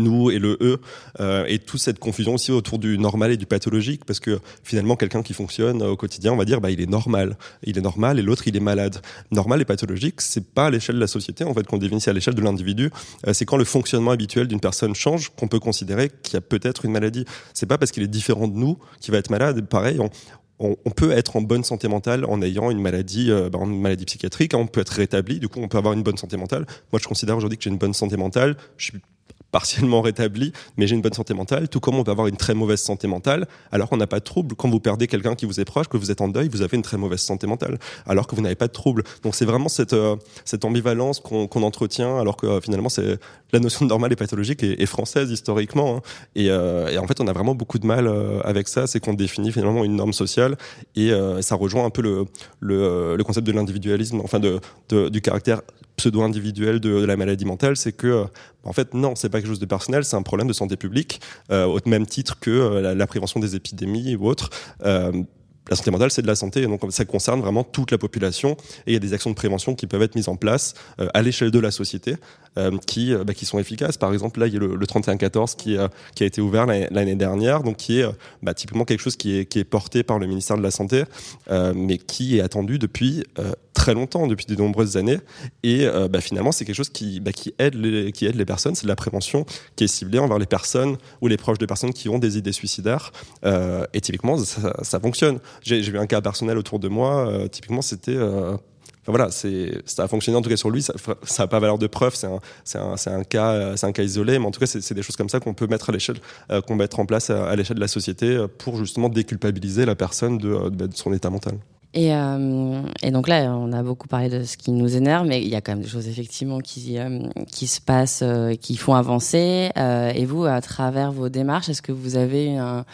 Nous et le eux, euh, et toute cette confusion aussi autour du normal et du pathologique, parce que finalement, quelqu'un qui fonctionne au quotidien, on va dire, bah, il est normal. Il est normal et l'autre, il est malade. Normal et pathologique, c'est pas à l'échelle de la société, en fait, qu'on définit, à l'échelle de l'individu. Euh, c'est quand le fonctionnement habituel d'une personne change qu'on peut considérer qu'il y a peut-être une maladie. C'est pas parce qu'il est différent de nous qu'il va être malade. Pareil, on, peut être en bonne santé mentale en ayant une maladie, euh, bah, une maladie psychiatrique. Hein, on peut être rétabli, du coup, on peut avoir une bonne santé mentale. Moi, je considère aujourd'hui que j'ai une bonne santé mentale. Je suis partiellement rétabli, mais j'ai une bonne santé mentale, tout comme on peut avoir une très mauvaise santé mentale, alors qu'on n'a pas de trouble. Quand vous perdez quelqu'un qui vous est proche, que vous êtes en deuil, vous avez une très mauvaise santé mentale, alors que vous n'avez pas de trouble. Donc c'est vraiment cette, euh, cette ambivalence qu'on entretient, alors que euh, finalement c'est la notion de normal et pathologique est, française historiquement. Hein. Euh, et, en fait, on a vraiment beaucoup de mal avec ça, c'est qu'on définit finalement une norme sociale, et ça rejoint un peu le, le, le concept de l'individualisme, enfin de, du caractère pseudo-individuel de, la maladie mentale, c'est que, en fait, non, c'est pas quelque chose de personnel, c'est un problème de santé publique, euh, au même titre que euh, la, prévention des épidémies ou autres. Euh, la santé mentale, c'est de la santé, donc ça concerne vraiment toute la population. Et il y a des actions de prévention qui peuvent être mises en place à l'échelle de la société, qui, bah, qui sont efficaces. Par exemple, là, il y a le, le 3114 qui, qui a été ouvert l'année dernière, donc qui est bah, typiquement quelque chose qui est, porté par le ministère de la Santé, mais qui est attendu depuis très longtemps, depuis de nombreuses années. Et euh, bah, finalement, c'est quelque chose qui, aide les, qui aide les personnes. C'est de la prévention qui est ciblée envers les personnes ou les proches de personnes qui ont des idées suicidaires. Euh, et typiquement, ça, ça fonctionne. J'ai vu un cas personnel autour de moi. Euh, typiquement, c'était Enfin, voilà, c'est, ça a fonctionné en tout cas sur lui. Ça n'a pas valeur de preuve. C'est un, c'est un, c'est un cas, c'est un cas isolé. Mais en tout cas, c'est, des choses comme ça qu'on peut mettre à l'échelle, qu'on mettre en place à, l'échelle de la société pour justement déculpabiliser la personne de, de son état mental. Et, euh, et, donc là, on a beaucoup parlé de ce qui nous énerve, mais il y a quand même des choses effectivement qui, euh, qui se passent, euh, qui font avancer. Euh, et vous, à travers vos démarches, est-ce que vous avez un,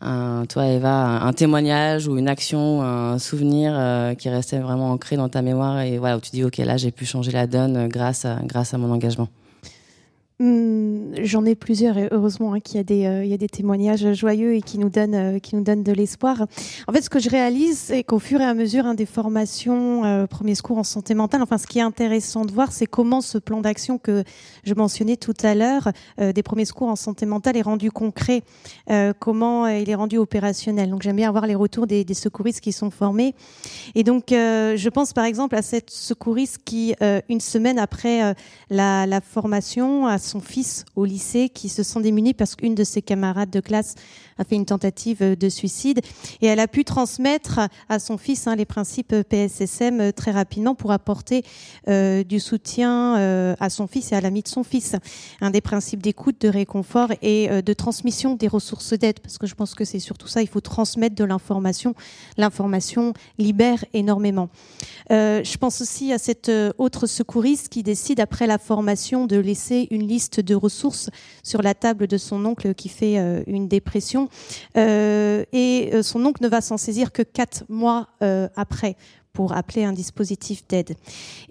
un, toi Eva, un témoignage ou une action, un souvenir euh, qui restait vraiment ancré dans ta mémoire et voilà où tu dis ok là j'ai pu changer la donne grâce grâce à mon engagement? Hum, j'en ai plusieurs, et heureusement hein, qu'il y, a des, euh, il y a des témoignages joyeux et qui nous donnent, euh, qui nous donnent de l'espoir. En fait, ce que je réalise, c'est qu'au fur et à mesure hein, des formations, euh, premiers secours en santé mentale, enfin, ce qui est intéressant de voir, c'est comment ce plan d'action que je mentionnais tout à l'heure, des premiers secours en santé mentale, est rendu concret, comment il est rendu opérationnel. Donc, j'aime bien avoir les retours des, secouristes qui sont formés. Et donc, je pense par exemple à cette secouriste qui, une semaine après la, formation, son fils au lycée qui se sent démuni parce qu'une de ses camarades de classe a fait une tentative de suicide et elle a pu transmettre à son fils hein, les principes PSSM euh, très rapidement pour apporter euh, du soutien euh, à son fils et à l'ami de son fils. Un des principes d'écoute, de réconfort et de transmission des ressources d'aide parce que je pense que c'est surtout ça, il faut transmettre de l'information. L'information libère énormément. je pense aussi à cette autre secouriste qui décide après la formation de laisser une liste de ressources sur la table de son oncle qui fait une dépression euh, et euh, son oncle ne va s'en saisir que quatre mois euh, après pour appeler un dispositif d'aide.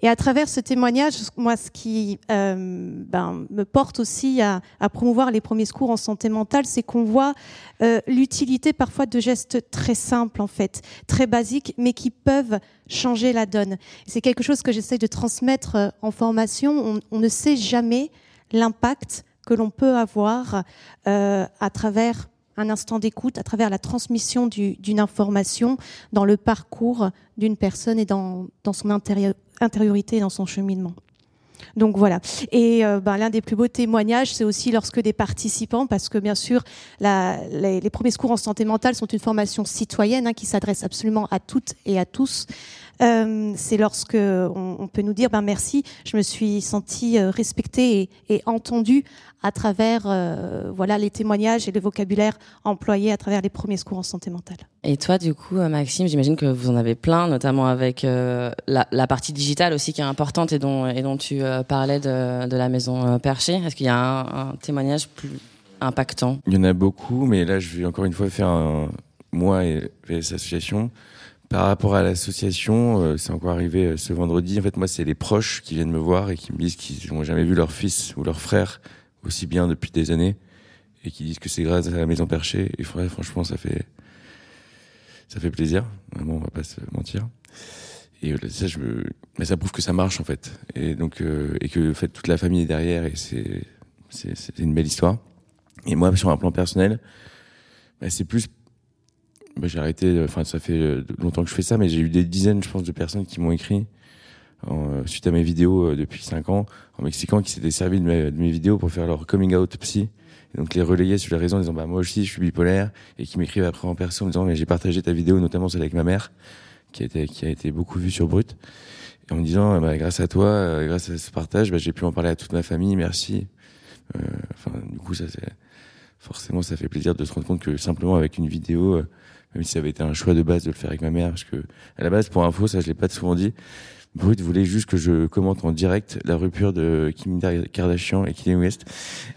Et à travers ce témoignage, moi, ce qui ben, me porte aussi à, promouvoir les premiers secours en santé mentale, c'est qu'on voit l'utilité parfois de gestes très simples, en fait, très basiques, mais qui peuvent changer la donne. C'est quelque chose que j'essaie de transmettre en formation. On, ne sait jamais l'impact que l'on peut avoir à travers un instant d'écoute à travers la transmission d'une information dans le parcours d'une personne et dans, son intériorité et dans son cheminement. Donc voilà. Et euh, ben, l'un des plus beaux témoignages, c'est aussi lorsque des participants, parce que bien sûr, les, premiers secours en santé mentale sont une formation citoyenne hein, qui s'adresse absolument à toutes et à tous. Euh, c'est lorsque on, peut nous dire ben merci, je me suis sentie euh, respectée et entendue à travers euh, voilà les témoignages et le vocabulaire employé à travers les premiers secours en santé mentale. Et toi, du coup, Maxime, j'imagine que vous en avez plein, notamment avec la, la, partie digitale aussi qui est importante et dont, et dont tu parlais de, de, la maison perchée. Est-ce qu'il y a un, un, témoignage plus impactant? Il y en a beaucoup, mais là, je vais encore une fois faire un, moi et VS Association par rapport à l'association, euh, c'est encore arrivé euh, ce vendredi. En fait, moi, c'est les proches qui viennent me voir et qui me disent qu'ils n'ont jamais vu leur fils ou leur frère aussi bien depuis des années et qui disent que c'est grâce à la maison perchée. Et franchement, ça fait ça fait plaisir. Vraiment, on va pas se mentir. Et euh, ça, je me... mais ça prouve que ça marche en fait. Et donc et que en fait toute la famille est derrière et c'est c'est une belle histoire. Et moi, sur un plan personnel, bah, c'est plus bah, j'ai arrêté. Euh, enfin, ça fait euh, longtemps que je fais ça, mais j'ai eu des dizaines, je pense, de personnes qui m'ont écrit euh, suite à mes vidéos depuis 5 ans en m'expliquant qu'ils s'étaient servis de mes, de mes, vidéos pour faire leur coming out psy. Donc les relayer sur les réseaux en disant bah moi aussi je suis bipolaire et qui m'écrivent après en personne en disant mais j'ai partagé ta vidéo notamment celle avec ma mère qui a été qui a été beaucoup vue sur Brut et en me disant bah, grâce à toi grâce à ce partage bah, j'ai pu en parler à toute ma famille merci enfin du coup ça c'est forcément ça fait plaisir de se rendre compte que simplement avec une vidéo même si ça avait été un choix de base de le faire avec ma mère, parce que à la base, pour info, ça je l'ai pas souvent dit, Brut voulait juste que je commente en direct la rupture de Kim Kardashian et Kanye West.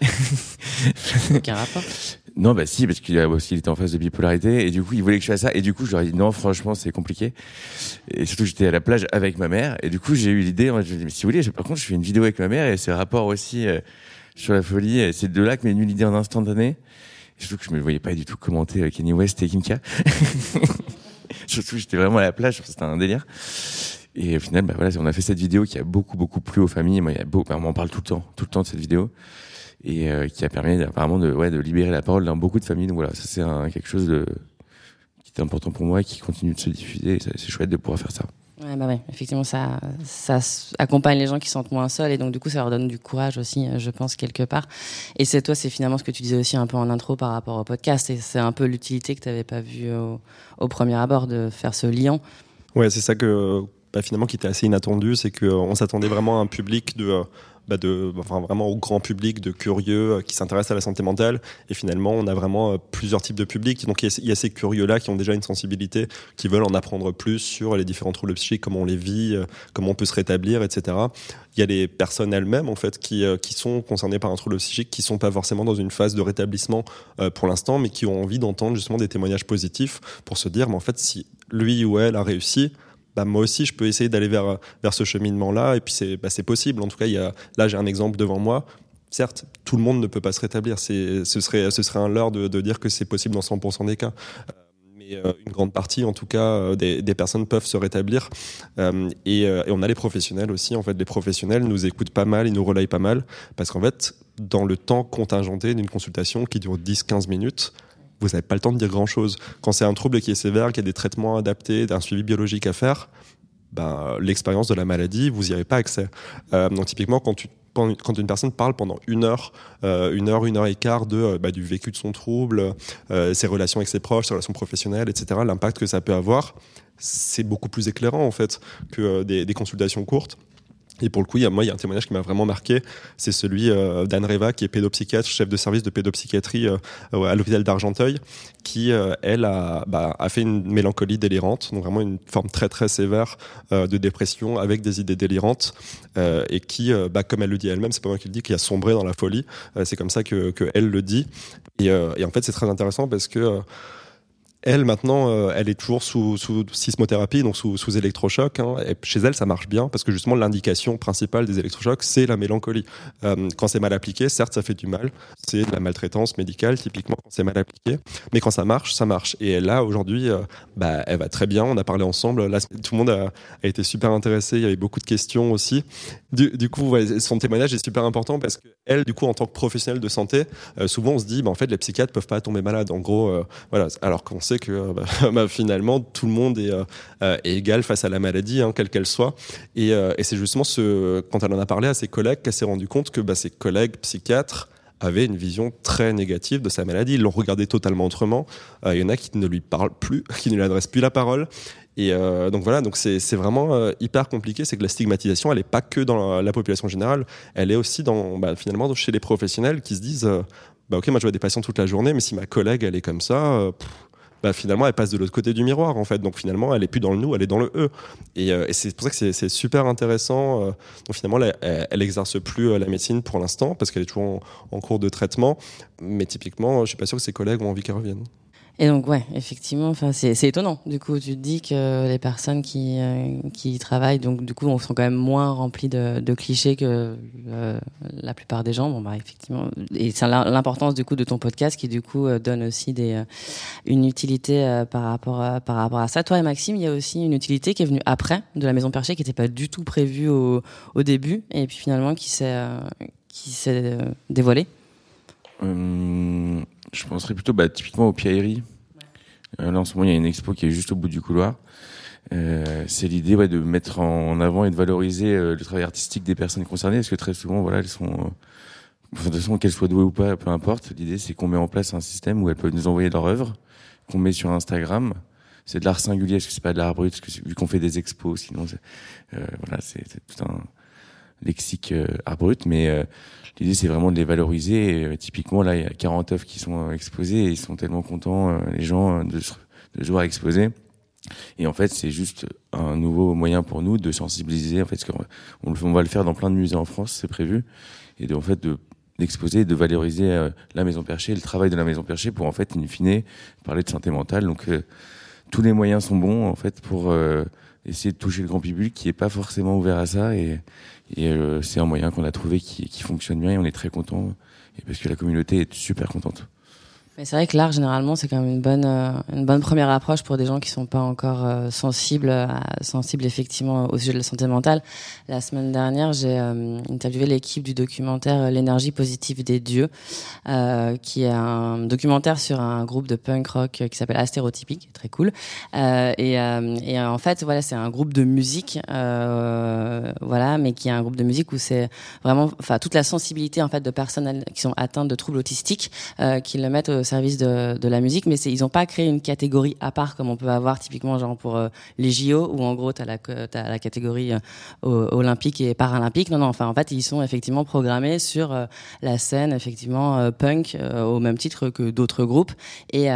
Aucun rapport Non, bah si, parce qu'il aussi il était en phase de bipolarité et du coup il voulait que je fasse ça et du coup je leur ai dit non, franchement c'est compliqué. Et surtout j'étais à la plage avec ma mère et du coup j'ai eu l'idée, je me dit mais si vous voulez, par contre je fais une vidéo avec ma mère et ce rapport aussi euh, sur la folie, c'est de là que m'est venue l'idée en instantané. Surtout que je me voyais pas du tout commenter euh, Kenny West et Kimka. Surtout j'étais vraiment à la plage, c'était un délire. Et au final, bah voilà, on a fait cette vidéo qui a beaucoup beaucoup plu aux familles. Moi, il y a beaucoup, bah, on m'en parle tout le temps, tout le temps de cette vidéo, et euh, qui a permis apparemment de ouais de libérer la parole dans beaucoup de familles. Donc voilà, ça c'est quelque chose de qui est important pour moi et qui continue de se diffuser. C'est chouette de pouvoir faire ça. Ouais, bah ouais, effectivement, ça, ça accompagne les gens qui se sentent moins seuls et donc du coup, ça leur donne du courage aussi, euh, je pense, quelque part. Et c'est toi, c'est finalement ce que tu disais aussi un peu en intro par rapport au podcast et c'est un peu l'utilité que tu n'avais pas vu au, premier abord de faire ce lien. Ouais, c'est ça que, bah, finalement, qui était assez inattendu, c'est qu'on s'attendait vraiment à un public de euh, bah, de, enfin, vraiment au grand public de curieux euh, qui s'intéressent à la santé mentale. Et finalement, on a vraiment euh, plusieurs types de publics. Donc il y, a ces curieux-là qui ont déjà une sensibilité, qui veulent en apprendre plus sur les différents troubles psychiques, comment on les vit, euh, comment on peut se rétablir, etc. Il y a les personnes elles-mêmes en fait qui, qui sont concernées par un trouble psychique, qui sont pas forcément dans une phase de rétablissement pour l'instant, mais qui ont envie d'entendre justement des témoignages positifs pour se dire, mais en fait, si lui ou elle a réussi, bah, moi aussi je peux essayer d'aller vers vers ce cheminement là et puis c'est bah, possible en tout cas y a là j'ai un exemple devant moi certes, tout le monde ne peut pas se rétablir. ce serait, ce serait un leurre de, dire que c'est possible dans 100% des cas. Euh, une grande partie, en tout cas, euh, des, personnes peuvent se rétablir. Euh, et, on a les professionnels aussi. En fait, les professionnels nous écoutent pas mal, ils nous relayent pas mal, parce qu'en fait, dans le temps contingenté d'une consultation qui dure 10-15 minutes, vous n'avez pas le temps de dire grand-chose. Quand c'est un trouble qui est sévère, qu'il y a des traitements adaptés, d'un suivi biologique à faire, ben, l'expérience de la maladie, vous n'y avez pas accès. donc typiquement, quand une personne parle pendant une heure, euh, une heure, une heure et quart de euh, bah, du vécu de son trouble, euh, ses relations avec ses proches, ses relations professionnelles, etc., l'impact que ça peut avoir, c'est beaucoup plus éclairant en fait que des consultations courtes. Et pour le coup, il y a, moi, il y a un témoignage qui m'a vraiment marqué, c'est celui euh, d'Anne Reva, qui est pédopsychiatre, chef de service de pédopsychiatrie euh, à l'hôpital d'Argenteuil, qui, euh, elle, a, bah, a fait une mélancolie délirante, donc vraiment une forme très très sévère de dépression avec des idées délirantes, et qui, bah, comme elle le dit elle-même, c'est pas moi qui le dis, qui a sombré dans la folie. c'est comme ça que, que le dit. Et en fait, c'est très intéressant parce que elle, maintenant, euh, elle est toujours sous, sous sismothérapie, donc sous, sous électrochoc. Hein, et chez elle, ça marche bien parce que justement, l'indication principale des électrochocs, c'est la mélancolie. Euh, quand c'est mal appliqué, certes, ça fait du mal. C'est de la maltraitance médicale, typiquement, quand c'est mal appliqué. Mais quand ça marche, ça marche. Et là, aujourd'hui, euh, bah, elle va très bien. On a parlé ensemble. Tout le monde a, a, été super intéressé. Il y avait beaucoup de questions aussi. Du, coup, son témoignage est super important parce que elle, du coup, en tant que professionnelle de santé, souvent, on se dit, bah, en fait, les psychiatres peuvent pas tomber malades. En gros, voilà. Alors qu'on que euh, bah, bah, finalement tout le monde est, euh, égal face à la maladie, hein, quelle qu'elle soit. Et, euh, c'est justement quand elle en a parlé à ses collègues qu'elle s'est rendue compte que bah, ses collègues psychiatres avaient une vision très négative de sa maladie. Ils l'ont regardé totalement autrement. Il y en a qui ne lui parlent plus, qui ne lui adressent plus la parole. Et donc voilà, donc c'est vraiment hyper compliqué. C'est que la stigmatisation, elle n'est pas que dans la, population générale, elle est aussi dans, bah, finalement chez les professionnels qui se disent, bah ok, moi je vois des patients toute la journée, mais si ma collègue elle est comme ça, bah, finalement elle passe de l'autre côté du miroir en fait. Donc finalement elle est plus dans le nous, elle est dans le eux. Et, euh, c'est pour ça que c'est super intéressant. Euh. donc finalement elle, elle, exerce plus euh, la médecine pour l'instant parce qu'elle est toujours en, en, cours de traitement. Mais typiquement, je suis pas sûr que ses collègues ont envie qu'elle revienne. Et donc, ouais, effectivement, c'est, étonnant. Du coup, tu te dis que les personnes qui, euh, qui travaillent, donc, du coup, on sont quand même moins remplis de, de clichés que euh, la plupart des gens. Bon, bah, effectivement. Et c'est l'importance, du coup, de ton podcast qui, du coup, euh, donne aussi des, une utilité par, rapport à, par rapport à ça. Toi et Maxime, il y a aussi une utilité qui est venue après de la Maison Perchée qui n'était pas du tout prévue au, au début et puis finalement qui s'est, qui s'est dévoilée. Hum, je penserais plutôt bah, typiquement aux pierreries. Euh, là, en ce moment, il y a une expo qui est juste au bout du couloir. Euh, c'est l'idée ouais, de mettre en avant et de valoriser euh, le travail artistique des personnes concernées, parce que très souvent, voilà, elles sont, de toute façon, qu'elles soient douées ou pas, peu importe. L'idée, c'est qu'on met en place un système où elles peuvent nous envoyer leur œuvre, qu'on met sur Instagram. C'est de l'art singulier, parce que c'est pas de l'art brut, vu qu'on fait des expos, sinon, voilà, c'est tout un lexique art brut, mais l'idée c'est vraiment de les valoriser. Et, typiquement là, il y a 40 œuvres qui sont exposées et ils sont tellement contents les gens de, de jouer à exposer. Et en fait, c'est juste un nouveau moyen pour nous de sensibiliser. En fait, on, on va le faire dans plein de musées en France, c'est prévu, et de, en fait de d'exposer, de valoriser la Maison Perchée, le travail de la Maison Perchée, pour en fait, in fine, parler de santé mentale. Donc, tous les moyens sont bons en fait pour essayer de toucher le grand public qui est pas forcément ouvert à ça et, et euh, c'est un moyen qu'on a trouvé qui, fonctionne bien et on est très content et parce que la communauté est super contente. Mais c'est vrai que l'art, généralement, c'est quand même une bonne, euh, une bonne première approche pour des gens qui sont pas encore euh, sensibles, sensibles effectivement au sujet de la santé mentale. La semaine dernière, j'ai euh, interviewé l'équipe du documentaire L'énergie positive des dieux, qui est un documentaire sur un groupe de punk rock qui s'appelle Astérotypique, très cool. et, et en fait, voilà, c'est un groupe de musique, voilà, mais qui est un groupe de musique où c'est vraiment, enfin, toute la sensibilité en fait de personnes qui sont atteintes de troubles autistiques, qui le mettent au service de, la musique, mais ils n'ont pas créé une catégorie à part comme on peut avoir typiquement genre pour euh, les JO où en gros tu as la, la catégorie euh, olympique et paralympique. Non, non, enfin en fait ils sont effectivement programmés sur euh, la scène effectivement punk au même titre que d'autres groupes et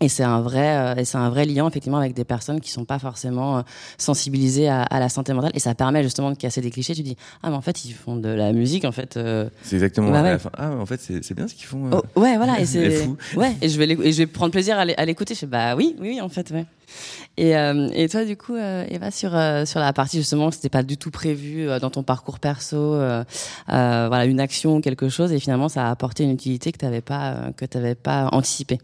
Et c'est un vrai, euh, et c'est un vrai lien effectivement avec des personnes qui sont pas forcément euh, sensibilisées à, à, la santé mentale. Et ça permet justement de casser des clichés. Tu dis ah mais en fait ils font de la musique en fait. Euh... C'est exactement. Bah, ouais. ah en fait c'est bien ce qu'ils font. Euh. Oh, ouais voilà et c'est ouais et je vais et je vais prendre plaisir à l'écouter. Je fais bah oui oui en fait ouais. Et, euh, et toi, du coup, euh, Eva, sur euh, sur la partie justement, c'était pas du tout prévu dans ton parcours perso, voilà, une action, quelque chose, et finalement, ça a apporté une utilité que t'avais pas que t'avais pas anticipé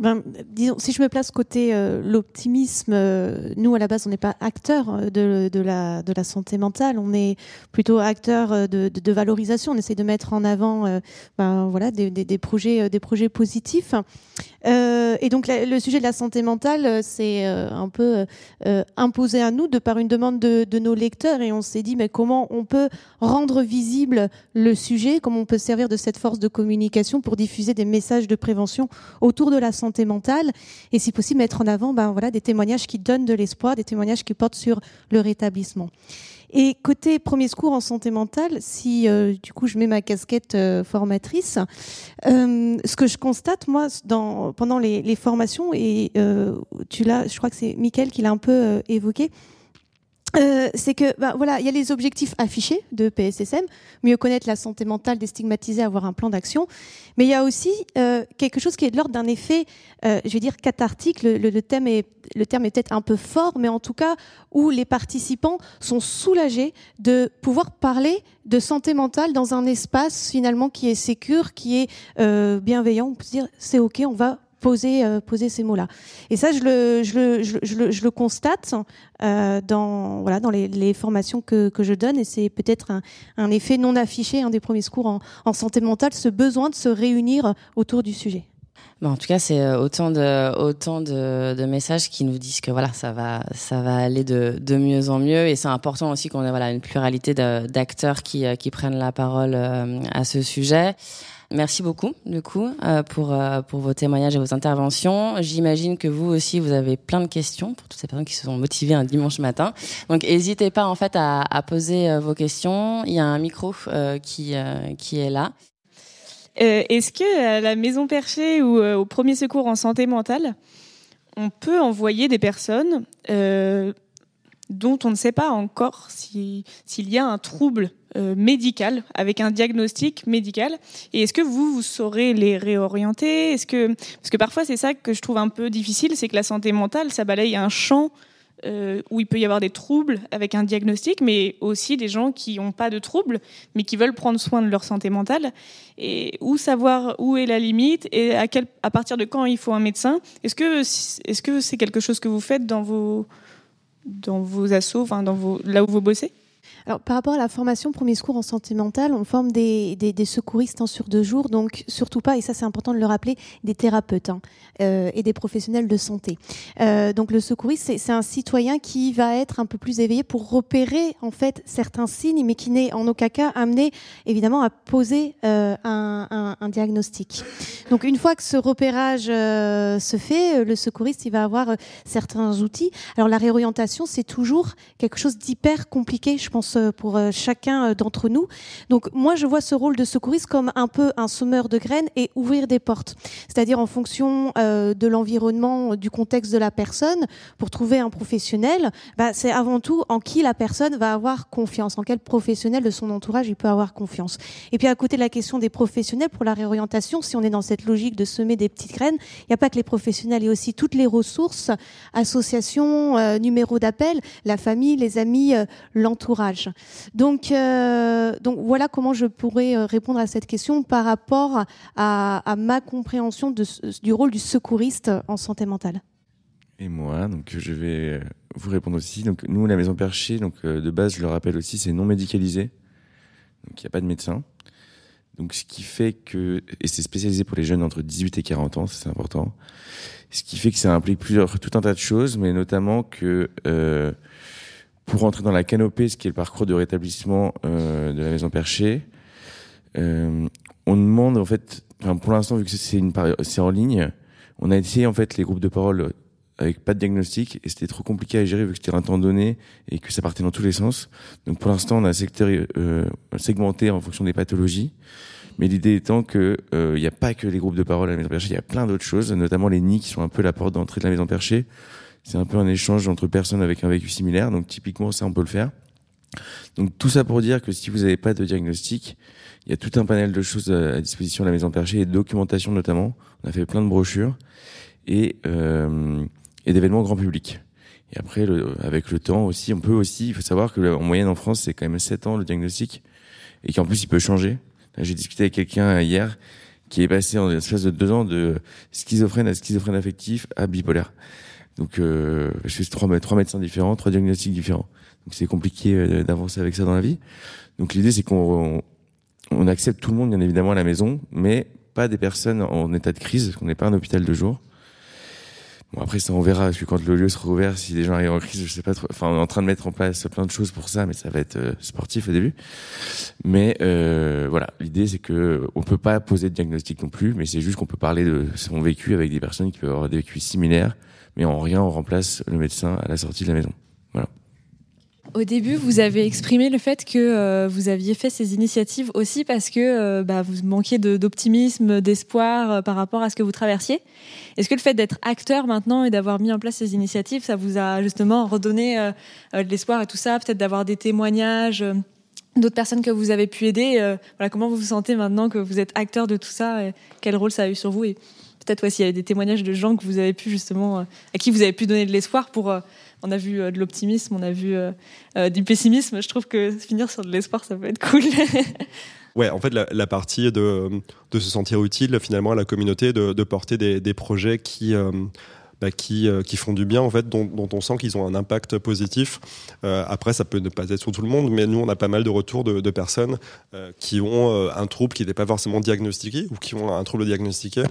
ben, disons, si je me place côté euh, l'optimisme, euh, nous à la base on n'est pas acteur euh, de, la, santé mentale, on est plutôt acteur de, de, valorisation. On essaie de mettre en avant ben, voilà, des, projets, des projets positifs. et donc le sujet de la santé mentale, c'est un peu imposé à nous de par une demande de, de nos lecteurs et on s'est dit mais comment on peut rendre visible le sujet, comment on peut servir de cette force de communication pour diffuser des messages de prévention autour de la santé mentale et si possible mettre en avant ben, voilà, des témoignages qui donnent de l'espoir, des témoignages qui portent sur le rétablissement. Et côté premier secours en santé mentale, si euh, du coup je mets ma casquette euh, formatrice, euh, ce que je constate moi dans, pendant les, formations, et tu l'as, je crois que c'est Mickaël qui l'a un peu évoqué, euh, c'est que bah, voilà, il y a les objectifs affichés de PSSM, mieux connaître la santé mentale, déstigmatiser, avoir un plan d'action, mais il y a aussi euh, quelque chose qui est de l'ordre d'un effet, euh, je vais dire cathartique. Le, le, thème est le terme est peut-être un peu fort, mais en tout cas où les participants sont soulagés de pouvoir parler de santé mentale dans un espace finalement qui est sécure, qui est euh, bienveillant. On peut se dire c'est ok, on va poser, euh, poser ces mots-là. Et ça, je le, constate euh, dans, voilà, dans les, formations que, je donne, et c'est peut-être un, effet non affiché, un des premiers secours en, santé mentale, ce besoin de se réunir autour du sujet. Bon, en tout cas, c'est euh, autant de messages qui nous disent que voilà, ça va ça va aller de, mieux en mieux, et c'est important aussi qu'on ait voilà une pluralité d'acteurs qui prennent la parole à ce sujet. Merci beaucoup, du coup, euh, pour, euh, pour vos témoignages et vos interventions. J'imagine que vous aussi, vous avez plein de questions pour toutes ces personnes qui se sont motivées un dimanche matin. Donc, n'hésitez pas, en fait, à, à poser euh, vos questions. Il y a un micro qui, qui est là. Est-ce que à la Maison Perchée ou au Premier Secours en santé mentale, on peut envoyer des personnes dont on ne sait pas encore s'il y a un trouble euh, médical avec un diagnostic médical et est-ce que vous vous saurez les réorienter? Est-ce que parce que parfois c'est ça que je trouve un peu difficile c'est que la santé mentale ça balaye un champ euh, où il peut y avoir des troubles avec un diagnostic, mais aussi des gens qui n'ont pas de troubles, mais qui veulent prendre soin de leur santé mentale. Et où savoir où est la limite et à, quel, à partir de quand il faut un médecin? Est-ce que est-ce que c'est quelque chose que vous faites dans vos dans vos assos, enfin dans vos là où vous bossez? Alors, par rapport à la formation premier secours en santé mentale, on forme des, des, des secouristes en sur deux jours, donc surtout pas, et ça c'est important de le rappeler, des thérapeutes hein, euh, et des professionnels de santé. Euh, donc le secouriste, c'est un citoyen qui va être un peu plus éveillé pour repérer en fait certains signes, mais qui n'est en aucun cas amené évidemment à poser euh, un, un, un, diagnostic. Donc une fois que ce repérage euh, se fait, le secouriste il va avoir euh, certains outils. Alors la réorientation, c'est toujours quelque chose d'hyper compliqué, je pense euh, pour euh, chacun euh, d'entre nous. Donc moi, je vois ce rôle de secouriste comme un peu un semeur de graines et ouvrir des portes. C'est-à-dire en fonction de l'environnement, du contexte de la personne, pour trouver un professionnel, bah, c'est avant tout en qui la personne va avoir confiance, en quel professionnel de son entourage il peut avoir confiance. Et puis à côté de la question des professionnels pour la réorientation, si on est dans cette logique de semer des petites graines, il n'y a pas que les professionnels, il y a aussi toutes les ressources, associations, euh, numéros d'appel, la famille, les amis, l'entourage. Donc, euh, donc voilà comment je pourrais euh, répondre à cette question par rapport à, ma compréhension du rôle du secouriste en santé mentale. Et moi, donc je vais euh, vous répondre aussi. Donc nous, la Maison Perchée, donc de base, je le rappelle aussi, c'est non médicalisé, donc il n'y a pas de médecin. Donc ce qui fait que et c'est spécialisé pour les jeunes entre 18 et 40 ans, c'est important. Ce qui fait que ça implique tout un tas de choses, mais notamment que pour rentrer dans la canopée, ce qui est le parcours de rétablissement euh, de la maison perchée, euh, on demande en fait, enfin, pour l'instant vu que c'est une c'est en ligne, on a essayé en fait les groupes de parole avec pas de diagnostic et c'était trop compliqué à gérer vu que c'était un temps donné et que ça partait dans tous les sens. Donc pour l'instant, on a secteur, euh, segmenté en fonction des pathologies. Mais l'idée étant que il n'y a pas que les groupes de parole à la Maison Perchée, il y a plein d'autres choses, notamment les nids qui sont un peu la porte d'entrée de la Maison Perchée. C'est un peu un échange entre personnes avec un vécu similaire. Donc typiquement, ça, on peut le faire. Donc tout ça pour dire que si vous n'avez pas de diagnostic, il y a tout un panel de choses à disposition de la Maison Perchée et de documentation notamment. On a fait plein de brochures et, euh, et d'événements grand public. Et après, le, avec le temps aussi, on peut aussi, il faut savoir que en moyenne en France, c'est quand même 7 ans le diagnostic et qu'en plus, il peut changer. J'ai discuté avec quelqu'un hier qui est passé en espace de deux ans de schizophrène à schizophrène affectif à bipolaire. Donc, euh, je fais trois, médecins différents, trois diagnostics différents. Donc, c'est compliqué euh, d'avancer avec ça dans la vie. Donc, l'idée, c'est qu'on on accepte tout le monde, bien évidemment, à la maison, mais pas des personnes en état de crise, parce qu'on n'est pas un hôpital de jour. Bon, après, ça, on verra, parce que quand le lieu sera ouvert, si des gens arrivent en crise, je sais pas trop. Enfin, on est en train de mettre en place plein de choses pour ça, mais ça va être euh, sportif au début. Mais euh, voilà, l'idée, c'est que on peut pas poser de diagnostic non plus, mais c'est juste qu'on peut parler de son vécu avec des personnes qui peuvent avoir des vécus similaires, mais en rien, on remplace le médecin à la sortie de la maison. Voilà. Au début, vous avez exprimé le fait que euh, vous aviez fait ces initiatives aussi parce que euh, bah, vous manquiez d'optimisme, d'espoir euh, par rapport à ce que vous traversiez. Est-ce que le fait d'être acteur maintenant et d'avoir mis en place ces initiatives, ça vous a justement redonné de l'espoir et tout ça, peut-être d'avoir des témoignages d'autres personnes que vous avez pu aider Voilà, comment vous vous sentez maintenant que vous êtes acteur de tout ça et Quel rôle ça a eu sur vous peut-être aussi il y a des témoignages de gens que vous avez pu justement à qui vous avez pu donner de l'espoir pour on a vu euh, de l'optimisme, on a vu euh, euh, du pessimisme. Je trouve que finir sur de l'espoir, ça peut être cool. ouais, en fait, la, partie de, de, se sentir utile finalement à la communauté, de, porter des, projets qui bah, qui, qui font du bien en fait, dont, dont on sent qu'ils ont un impact positif. après, ça peut ne pas être sur tout le monde, mais nous, on a pas mal de retours de, de personnes qui ont un trouble qui n'est pas forcément diagnostiqué ou qui ont un trouble diagnostiqué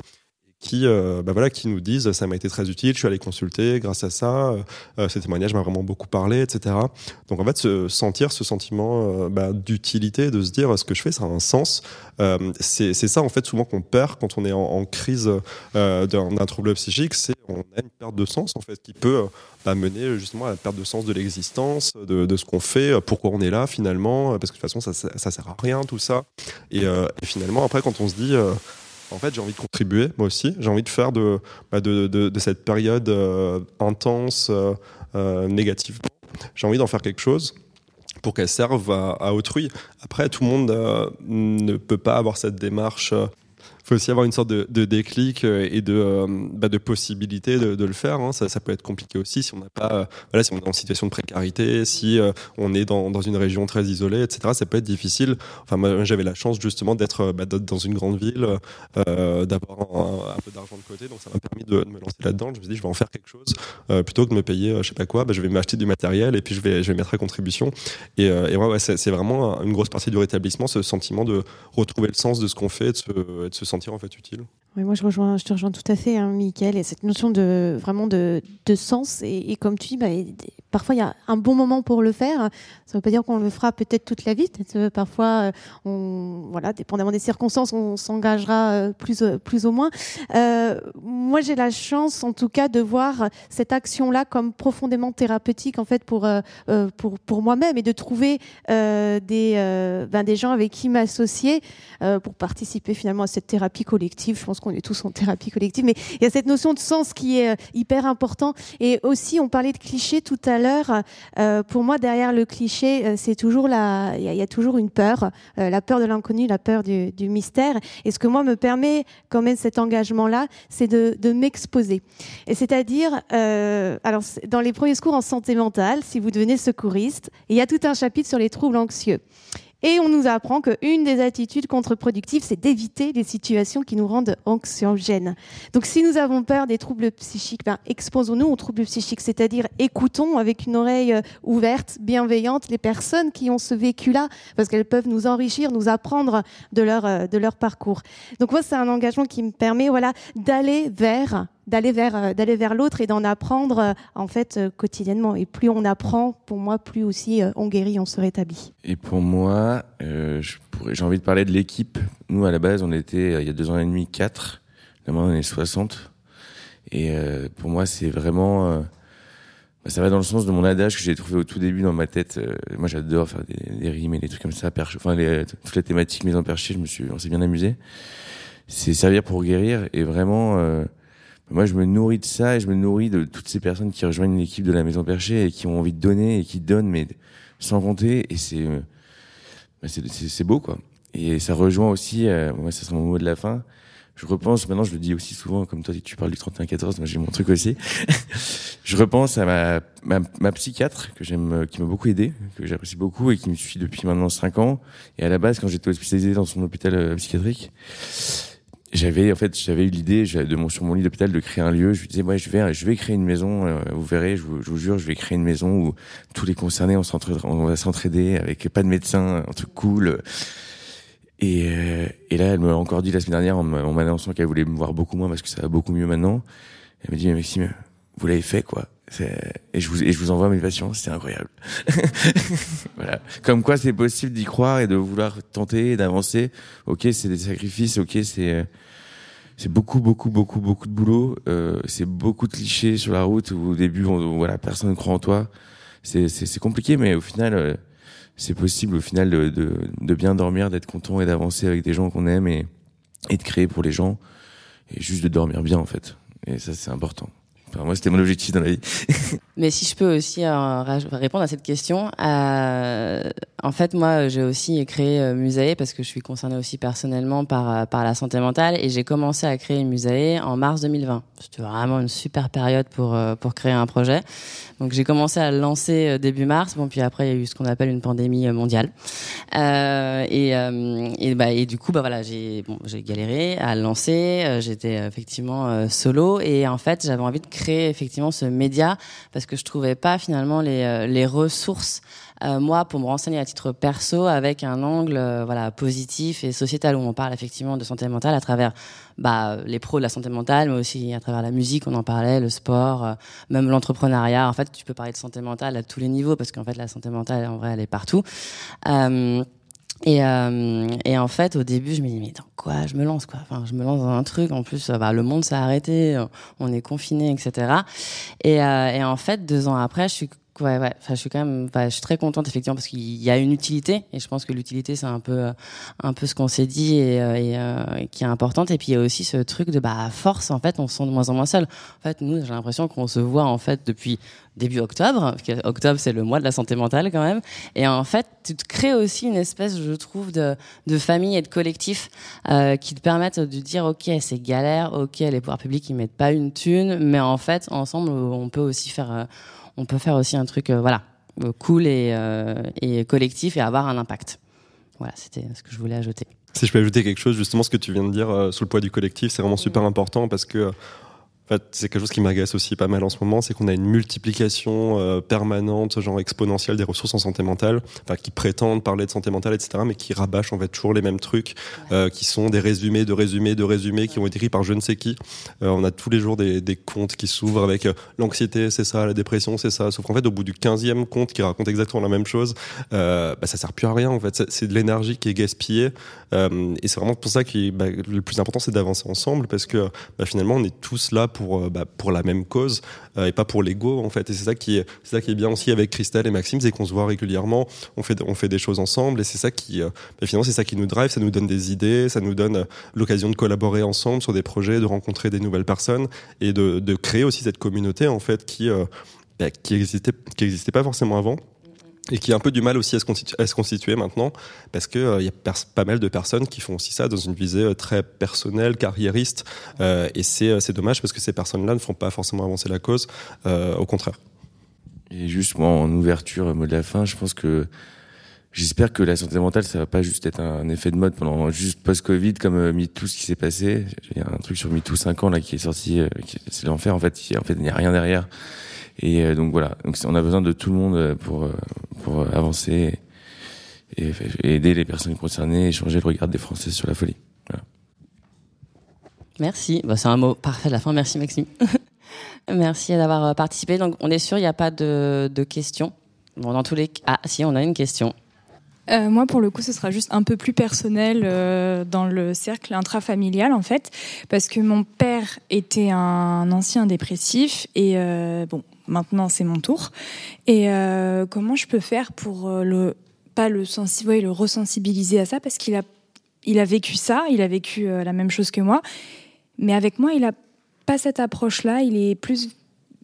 qui, euh, bah voilà, qui nous disent ça m'a été très utile, je suis allé consulter grâce à ça, euh, euh ce témoignage m'a vraiment beaucoup parlé, etc. Donc en fait, se sentir ce sentiment euh, bah, d'utilité, de se dire ce que je fais, ça a un sens. C'est ça en fait souvent qu'on perd quand on est en, en crise d'un trouble psychique, c'est on a une perte de sens en fait qui peut bah, mener justement à la perte de sens de l'existence, de, de, ce qu'on fait, pourquoi on est là finalement, parce que de toute façon ça, ça, sert à rien tout ça. Et, et finalement après quand on se dit en fait, j'ai envie de contribuer, moi aussi. J'ai envie de faire de, bah, de, de, de, cette période euh, intense, euh, euh, négativement. J'ai envie d'en faire quelque chose pour qu'elle serve à, à, autrui. Après, tout le monde euh, ne peut pas avoir cette démarche faut aussi avoir une sorte de, déclic euh, et de, euh, bah, de possibilité de, le faire. Hein. Ça, ça, peut être compliqué aussi si on n'a pas, euh, voilà, si on est en situation de précarité, si on est dans, dans, une région très isolée, etc. Ça peut être difficile. Enfin, moi, j'avais la chance justement d'être bah, dans une grande ville, d'avoir un, peu d'argent de côté, donc ça m'a permis de, me lancer là-dedans. Je me suis dit, je vais en faire quelque chose plutôt que de me payer, je sais pas quoi. Bah, je vais m'acheter du matériel et puis je vais, je vais mettre à contribution. Et, et ouais, c'est vraiment une grosse partie du rétablissement, ce sentiment de retrouver le sens de ce qu'on fait, de se, de se sentir en fait utile. Moi je rejoins, je te rejoins tout à fait, hein, Michael, et cette notion de vraiment de, de sens. Et, comme tu dis, bah, parfois il y a un bon moment pour le faire. Ça ne veut pas dire qu'on le fera peut-être toute la vie. Peut parfois, euh, on, voilà, dépendamment des circonstances, on s'engagera euh, plus, euh, plus ou moins. Euh, moi, j'ai la chance, en tout cas, de voir cette action-là comme profondément thérapeutique, en fait, pour euh, pour pour moi-même, et de trouver euh, des ben, des gens avec qui m'associer pour participer finalement à cette thérapie collective. Je pense qu'on est tous en thérapie collective, mais il y a cette notion de sens qui est hyper important. Et aussi, on parlait de clichés tout à l'heure. pour moi, derrière le cliché euh, c'est toujours la, il y, a toujours une peur, euh, la peur de l'inconnu, la peur du, mystère. Et ce que moi me permet quand même cet engagement-là, c'est de, m'exposer. Et c'est-à-dire, euh, alors dans les premiers cours en santé mentale, si vous devenez secouriste, il y a tout un chapitre sur les troubles anxieux. Et on nous apprend qu'une des attitudes contre-productives, c'est d'éviter les situations qui nous rendent anxiogènes. Donc si nous avons peur des troubles psychiques, ben, exposons-nous aux troubles psychiques, c'est-à-dire écoutons avec une oreille euh, ouverte, bienveillante, les personnes qui ont ce vécu-là, parce qu'elles peuvent nous enrichir, nous apprendre de leur, euh, de leur parcours. Donc moi, c'est un engagement qui me permet voilà, d'aller vers d'aller vers euh, d'aller vers l'autre et d'en apprendre euh, en fait euh, quotidiennement. Et plus on apprend, pour moi, plus aussi on guérit, on se rétablit. Et pour moi, euh, j'ai envie de parler de l'équipe. Nous, à la base, on était il y a deux ans et demi quatre. Maintenant, on est 60. Et euh, pour moi, c'est vraiment, euh, bah, ça va dans le sens de mon adage que j'ai trouvé au tout début dans ma tête. Euh, moi, j'adore faire des, rimes et des trucs comme ça, perche, enfin les, toutes les thématiques mises en perché. Je me suis, on s'est bien amusé. C'est servir pour guérir et vraiment. Moi, je me nourris de ça et je me nourris de toutes ces personnes qui rejoignent l'équipe de la Maison Perchée et qui ont envie de donner et qui donnent, mais sans compter. Et c'est, bah, c'est beau, quoi. Et ça rejoint aussi, euh, moi, ça sera mon mot de la fin. Je repense, maintenant je le dis aussi souvent, comme toi tu parles du 31-14, moi j'ai mon truc aussi. je repense à ma, ma, psychiatre que j'aime, qui m'a beaucoup aidé, que j'apprécie beaucoup et qui me suit depuis maintenant 5 ans. Et à la base, quand j'étais hospitalisé dans son hôpital euh, psychiatrique, j'avais en fait j'avais eu l'idée de mon sur mon lit d'hôpital de créer un lieu je lui disais ouais je vais je vais créer une maison euh, vous verrez je vous, je vous, jure je vais créer une maison où tous les concernés on, on va s'entraider avec pas de médecin un truc cool et, euh, et là, elle m'a encore dit la semaine dernière en m'annonçant qu'elle voulait me voir beaucoup moins parce que ça va beaucoup mieux maintenant. Elle m'a dit, mais Maxime, vous l'avez fait, quoi. Et je vous, et je vous envoie mes patients, c'était incroyable. voilà. Comme quoi c'est possible d'y croire et de vouloir tenter, d'avancer. Ok, c'est des sacrifices, ok, c'est, c'est beaucoup, beaucoup, beaucoup, beaucoup de boulot. Euh, c'est beaucoup de clichés sur la route où au début, voilà, personne ne croit en toi. C'est compliqué, mais au final, euh, c'est possible au final de, de, de bien dormir, d'être content et d'avancer avec des gens qu'on aime et, et de créer pour les gens et juste de dormir bien en fait. Et ça c'est important. Enfin, moi c'était mon objectif dans la vie. Mais si je peux aussi euh, répondre à cette question, euh, en fait moi j'ai aussi créé euh, Musae parce que je suis concernée aussi personnellement par euh, par la santé mentale et j'ai commencé à créer Musae en mars 2020. C'était vraiment une super période pour pour créer un projet. Donc j'ai commencé à le lancer euh, début mars. Bon, puis après il y a eu ce qu'on appelle une pandémie euh, mondiale. Euh, et, euh, et, bah, et du coup, bah voilà, j'ai bon, galéré à le lancer. J'étais effectivement solo et en fait j'avais envie de créer effectivement ce média parce que je trouvais pas finalement les les ressources euh, moi, pour me renseigner à titre perso, avec un angle euh, voilà positif et sociétal où on parle effectivement de santé mentale à travers bah, les pros de la santé mentale, mais aussi à travers la musique, on en parlait, le sport, euh, même l'entrepreneuriat. En fait, tu peux parler de santé mentale à tous les niveaux parce qu'en fait, la santé mentale, en vrai, elle est partout. Et, euh, et, en fait, au début, je me dis mais dans quoi je me lance quoi? Enfin, je me lance dans un truc. En plus, bah, le monde s'est arrêté, on est confiné, etc. Et, euh, et en fait, deux ans après, je suis Ouais, ouais. Enfin, je suis quand même, enfin, je suis très contente effectivement parce qu'il y a une utilité et je pense que l'utilité c'est un peu, euh, un peu ce qu'on s'est dit et, euh, euh, qui est importante. Et puis il y a aussi ce truc de bah force en fait on se sent de moins en moins seul. En fait, nous j'ai l'impression qu'on se voit en fait depuis début octobre. Octobre c'est le mois de la santé mentale quand même. Et en fait, tu te crées aussi une espèce, je trouve, de, de famille et de collectif qui te permettent de dire ok c'est galère, ok les pouvoirs publics ils mettent pas une thune, mais en fait ensemble on peut aussi faire on peut faire aussi un truc euh, voilà euh, cool et, euh, et collectif et avoir un impact. Voilà, c'était ce que je voulais ajouter. Si je peux ajouter quelque chose, justement, ce que tu viens de dire sous le poids du collectif, c'est vraiment super important parce que fait, c'est quelque chose qui m'agace aussi pas mal en ce moment, c'est qu'on a une multiplication euh, permanente, genre exponentielle des ressources en santé mentale, enfin, qui prétendent parler de santé mentale, etc., mais qui rabâchent en fait toujours les mêmes trucs, euh, qui sont des résumés, de résumés, de résumés, qui ont été écrits par je ne sais qui. Euh, on a tous les jours des, des comptes qui s'ouvrent avec l'anxiété, c'est ça, la dépression, c'est ça. Sauf qu'en fait, au bout du 15e compte qui raconte exactement la même chose, bah, ça sert plus à rien. En fait, c'est de l'énergie qui est gaspillée. et c'est vraiment pour ça que bah, le plus important, c'est d'avancer ensemble, parce que bah, finalement, on est tous là pour pour, euh, bah, pour la même cause euh, et pas pour l'ego en fait. Et c'est ça qui est, c'est ça qui est bien aussi avec Christelle et Maxime, c'est qu'on se voit régulièrement, on fait, on fait des choses ensemble et c'est ça qui, euh, bah, finalement, c'est ça qui nous drive, ça nous donne des idées, ça nous donne l'occasion de collaborer ensemble sur des projets, de rencontrer des nouvelles personnes et de, de créer aussi cette communauté en fait qui, bah, qui existait, qui existait pas forcément avant et qui a un peu du mal aussi à se, constituer, maintenant, parce que il euh, y a pas mal de personnes qui font aussi ça dans une visée euh, très personnelle, carriériste, euh, et c'est dommage parce que ces personnes-là ne font pas forcément avancer la cause, au contraire. Et juste moi, en ouverture, mot de la fin, je pense que j'espère que la santé mentale, ça va pas juste être un effet de mode pendant juste post-Covid comme MeToo, ce qui s'est passé. Il y a un truc sur MeToo 5 ans là qui est sorti, c'est l'enfer en fait. En fait, il n'y a rien derrière. Et euh, donc voilà, donc on a besoin de tout le monde euh, pour euh, pour avancer et, aider les personnes concernées et changer le regard des Français sur la folie. Voilà. Merci. Bah, c'est un mot parfait à la fin. Merci Maxime. Merci d'avoir participé. Donc on est sûr, il n'y a pas de, de questions. Bon, dans tous les ah si, on a une question. Euh, moi, pour le coup, ce sera juste un peu plus personnel euh, dans le cercle intrafamilial, en fait, parce que mon père était un ancien dépressif et euh, bon, maintenant c'est mon tour. Et comment je peux faire pour le pas le sensibiliser, le resensibiliser à ça, parce qu'il a il a vécu ça, il a vécu la même chose que moi, mais avec moi, il a pas cette approche-là. Il est plus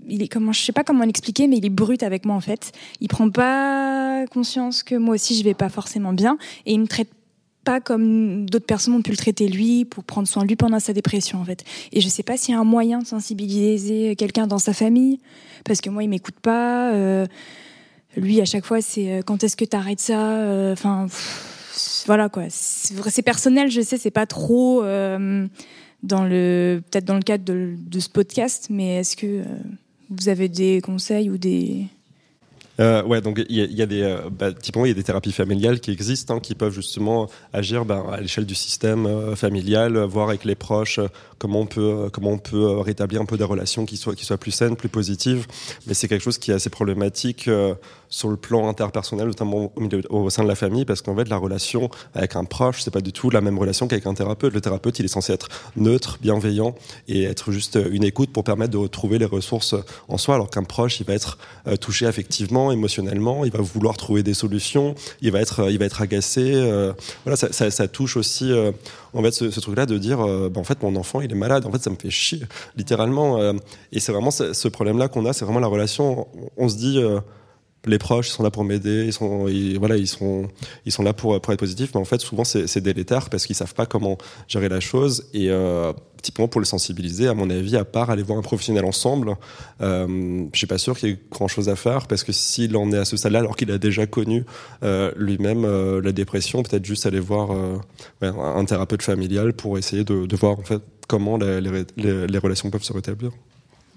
il est comment je sais pas comment l'expliquer mais il est brut avec moi en fait il prend pas conscience que moi aussi je vais pas forcément bien et il me traite pas comme d'autres personnes ont pu le traiter lui pour prendre soin de lui pendant sa dépression en fait. Et je sais pas s'il y a un moyen de sensibiliser quelqu'un dans sa famille parce que moi il m'écoute pas euh, lui à chaque fois c'est euh, quand est-ce que tu arrêtes ça euh, enfin voilà quoi. C'est personnel je sais c'est pas trop dans le peut-être dans le cadre de ce podcast mais est-ce que vous avez des conseils ou des euh, ouais, donc il y, a des, euh, bah, typiquement il y a des thérapies familiales qui existent, hein, qui peuvent justement agir bah, à l'échelle du système euh, familial, voir avec les proches euh, comment on peut comment on peut rétablir un peu des relations qui soient qui plus saines, plus positives. Mais c'est quelque chose qui est assez problématique sur le plan interpersonnel, notamment au, sein de la famille, parce qu'en fait la relation avec un proche, c'est pas du tout la même relation qu'avec un thérapeute. Le thérapeute, il est censé être neutre, bienveillant et être juste une écoute pour permettre de retrouver les ressources en soi, alors qu'un proche, il va être touché affectivement émotionnellement, il va vouloir trouver des solutions, il va être, il va être agacé. Euh, voilà, ça, touche aussi euh, en fait ce, ce truc-là de dire, euh, bah, en fait mon enfant il est malade, en fait ça me fait chier, littéralement. et c'est vraiment ce, problème-là qu'on a, c'est vraiment la relation. On, se dit les proches sont là pour m'aider, ils sont, voilà, ils sont, ils sont là pour, être positifs, mais en fait, souvent, c'est délétère parce qu'ils savent pas comment gérer la chose. Et euh, typiquement, pour le sensibiliser, à mon avis, à part aller voir un professionnel ensemble, euh, je suis pas sûr qu'il y ait grand chose à faire parce que s'il en est à ce stade-là, alors qu'il a déjà connu euh, lui-même euh, la dépression, peut-être juste aller voir euh, un thérapeute familial pour essayer de, de voir en fait comment les, relations peuvent se rétablir.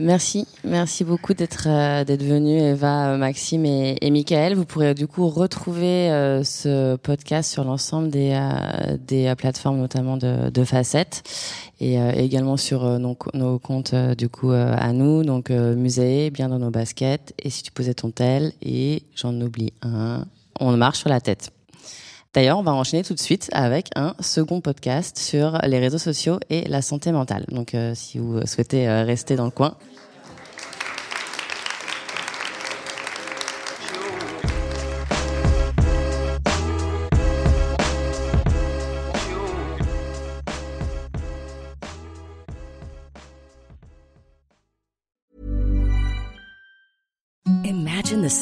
Merci, merci beaucoup d'être euh, venu Eva, Maxime et, et Michael. Vous pourrez du coup retrouver euh, ce podcast sur l'ensemble des euh, des plateformes notamment de, Facettes et également sur nos, nos comptes du coup à nous donc musée bien dans nos baskets et si tu posais ton tel et j'en oublie un on marche sur la tête. D'ailleurs, on va enchaîner tout de suite avec un second podcast sur les réseaux sociaux et la santé mentale. Donc, euh, si vous souhaitez euh, rester dans le coin,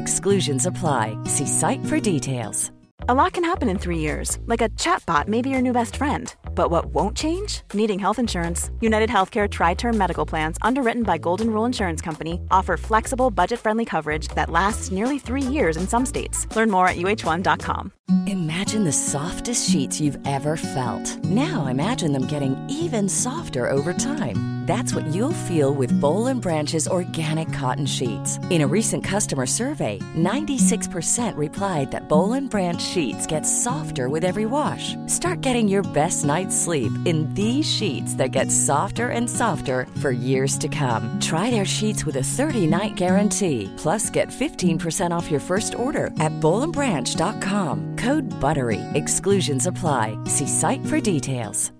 Exclusions apply. See site for details. A lot can happen in three years, like a chatbot may be your new best friend. But what won't change? Needing health insurance. United Healthcare Tri Term Medical Plans, underwritten by Golden Rule Insurance Company, offer flexible, budget friendly coverage that lasts nearly three years in some states. Learn more at uh1.com. Imagine the softest sheets you've ever felt. Now imagine them getting even softer over time. That's what you'll feel with Bowl and Branch's organic cotton sheets. In a recent customer survey, 96% replied that Bowl and Branch sheets get softer with every wash. Start getting your best night's sleep in these sheets that get softer and softer for years to come. Try their sheets with a 30-night guarantee. Plus, get 15% off your first order at bowlandbranch.com. Code BUTTERY. Exclusions apply. See site for details.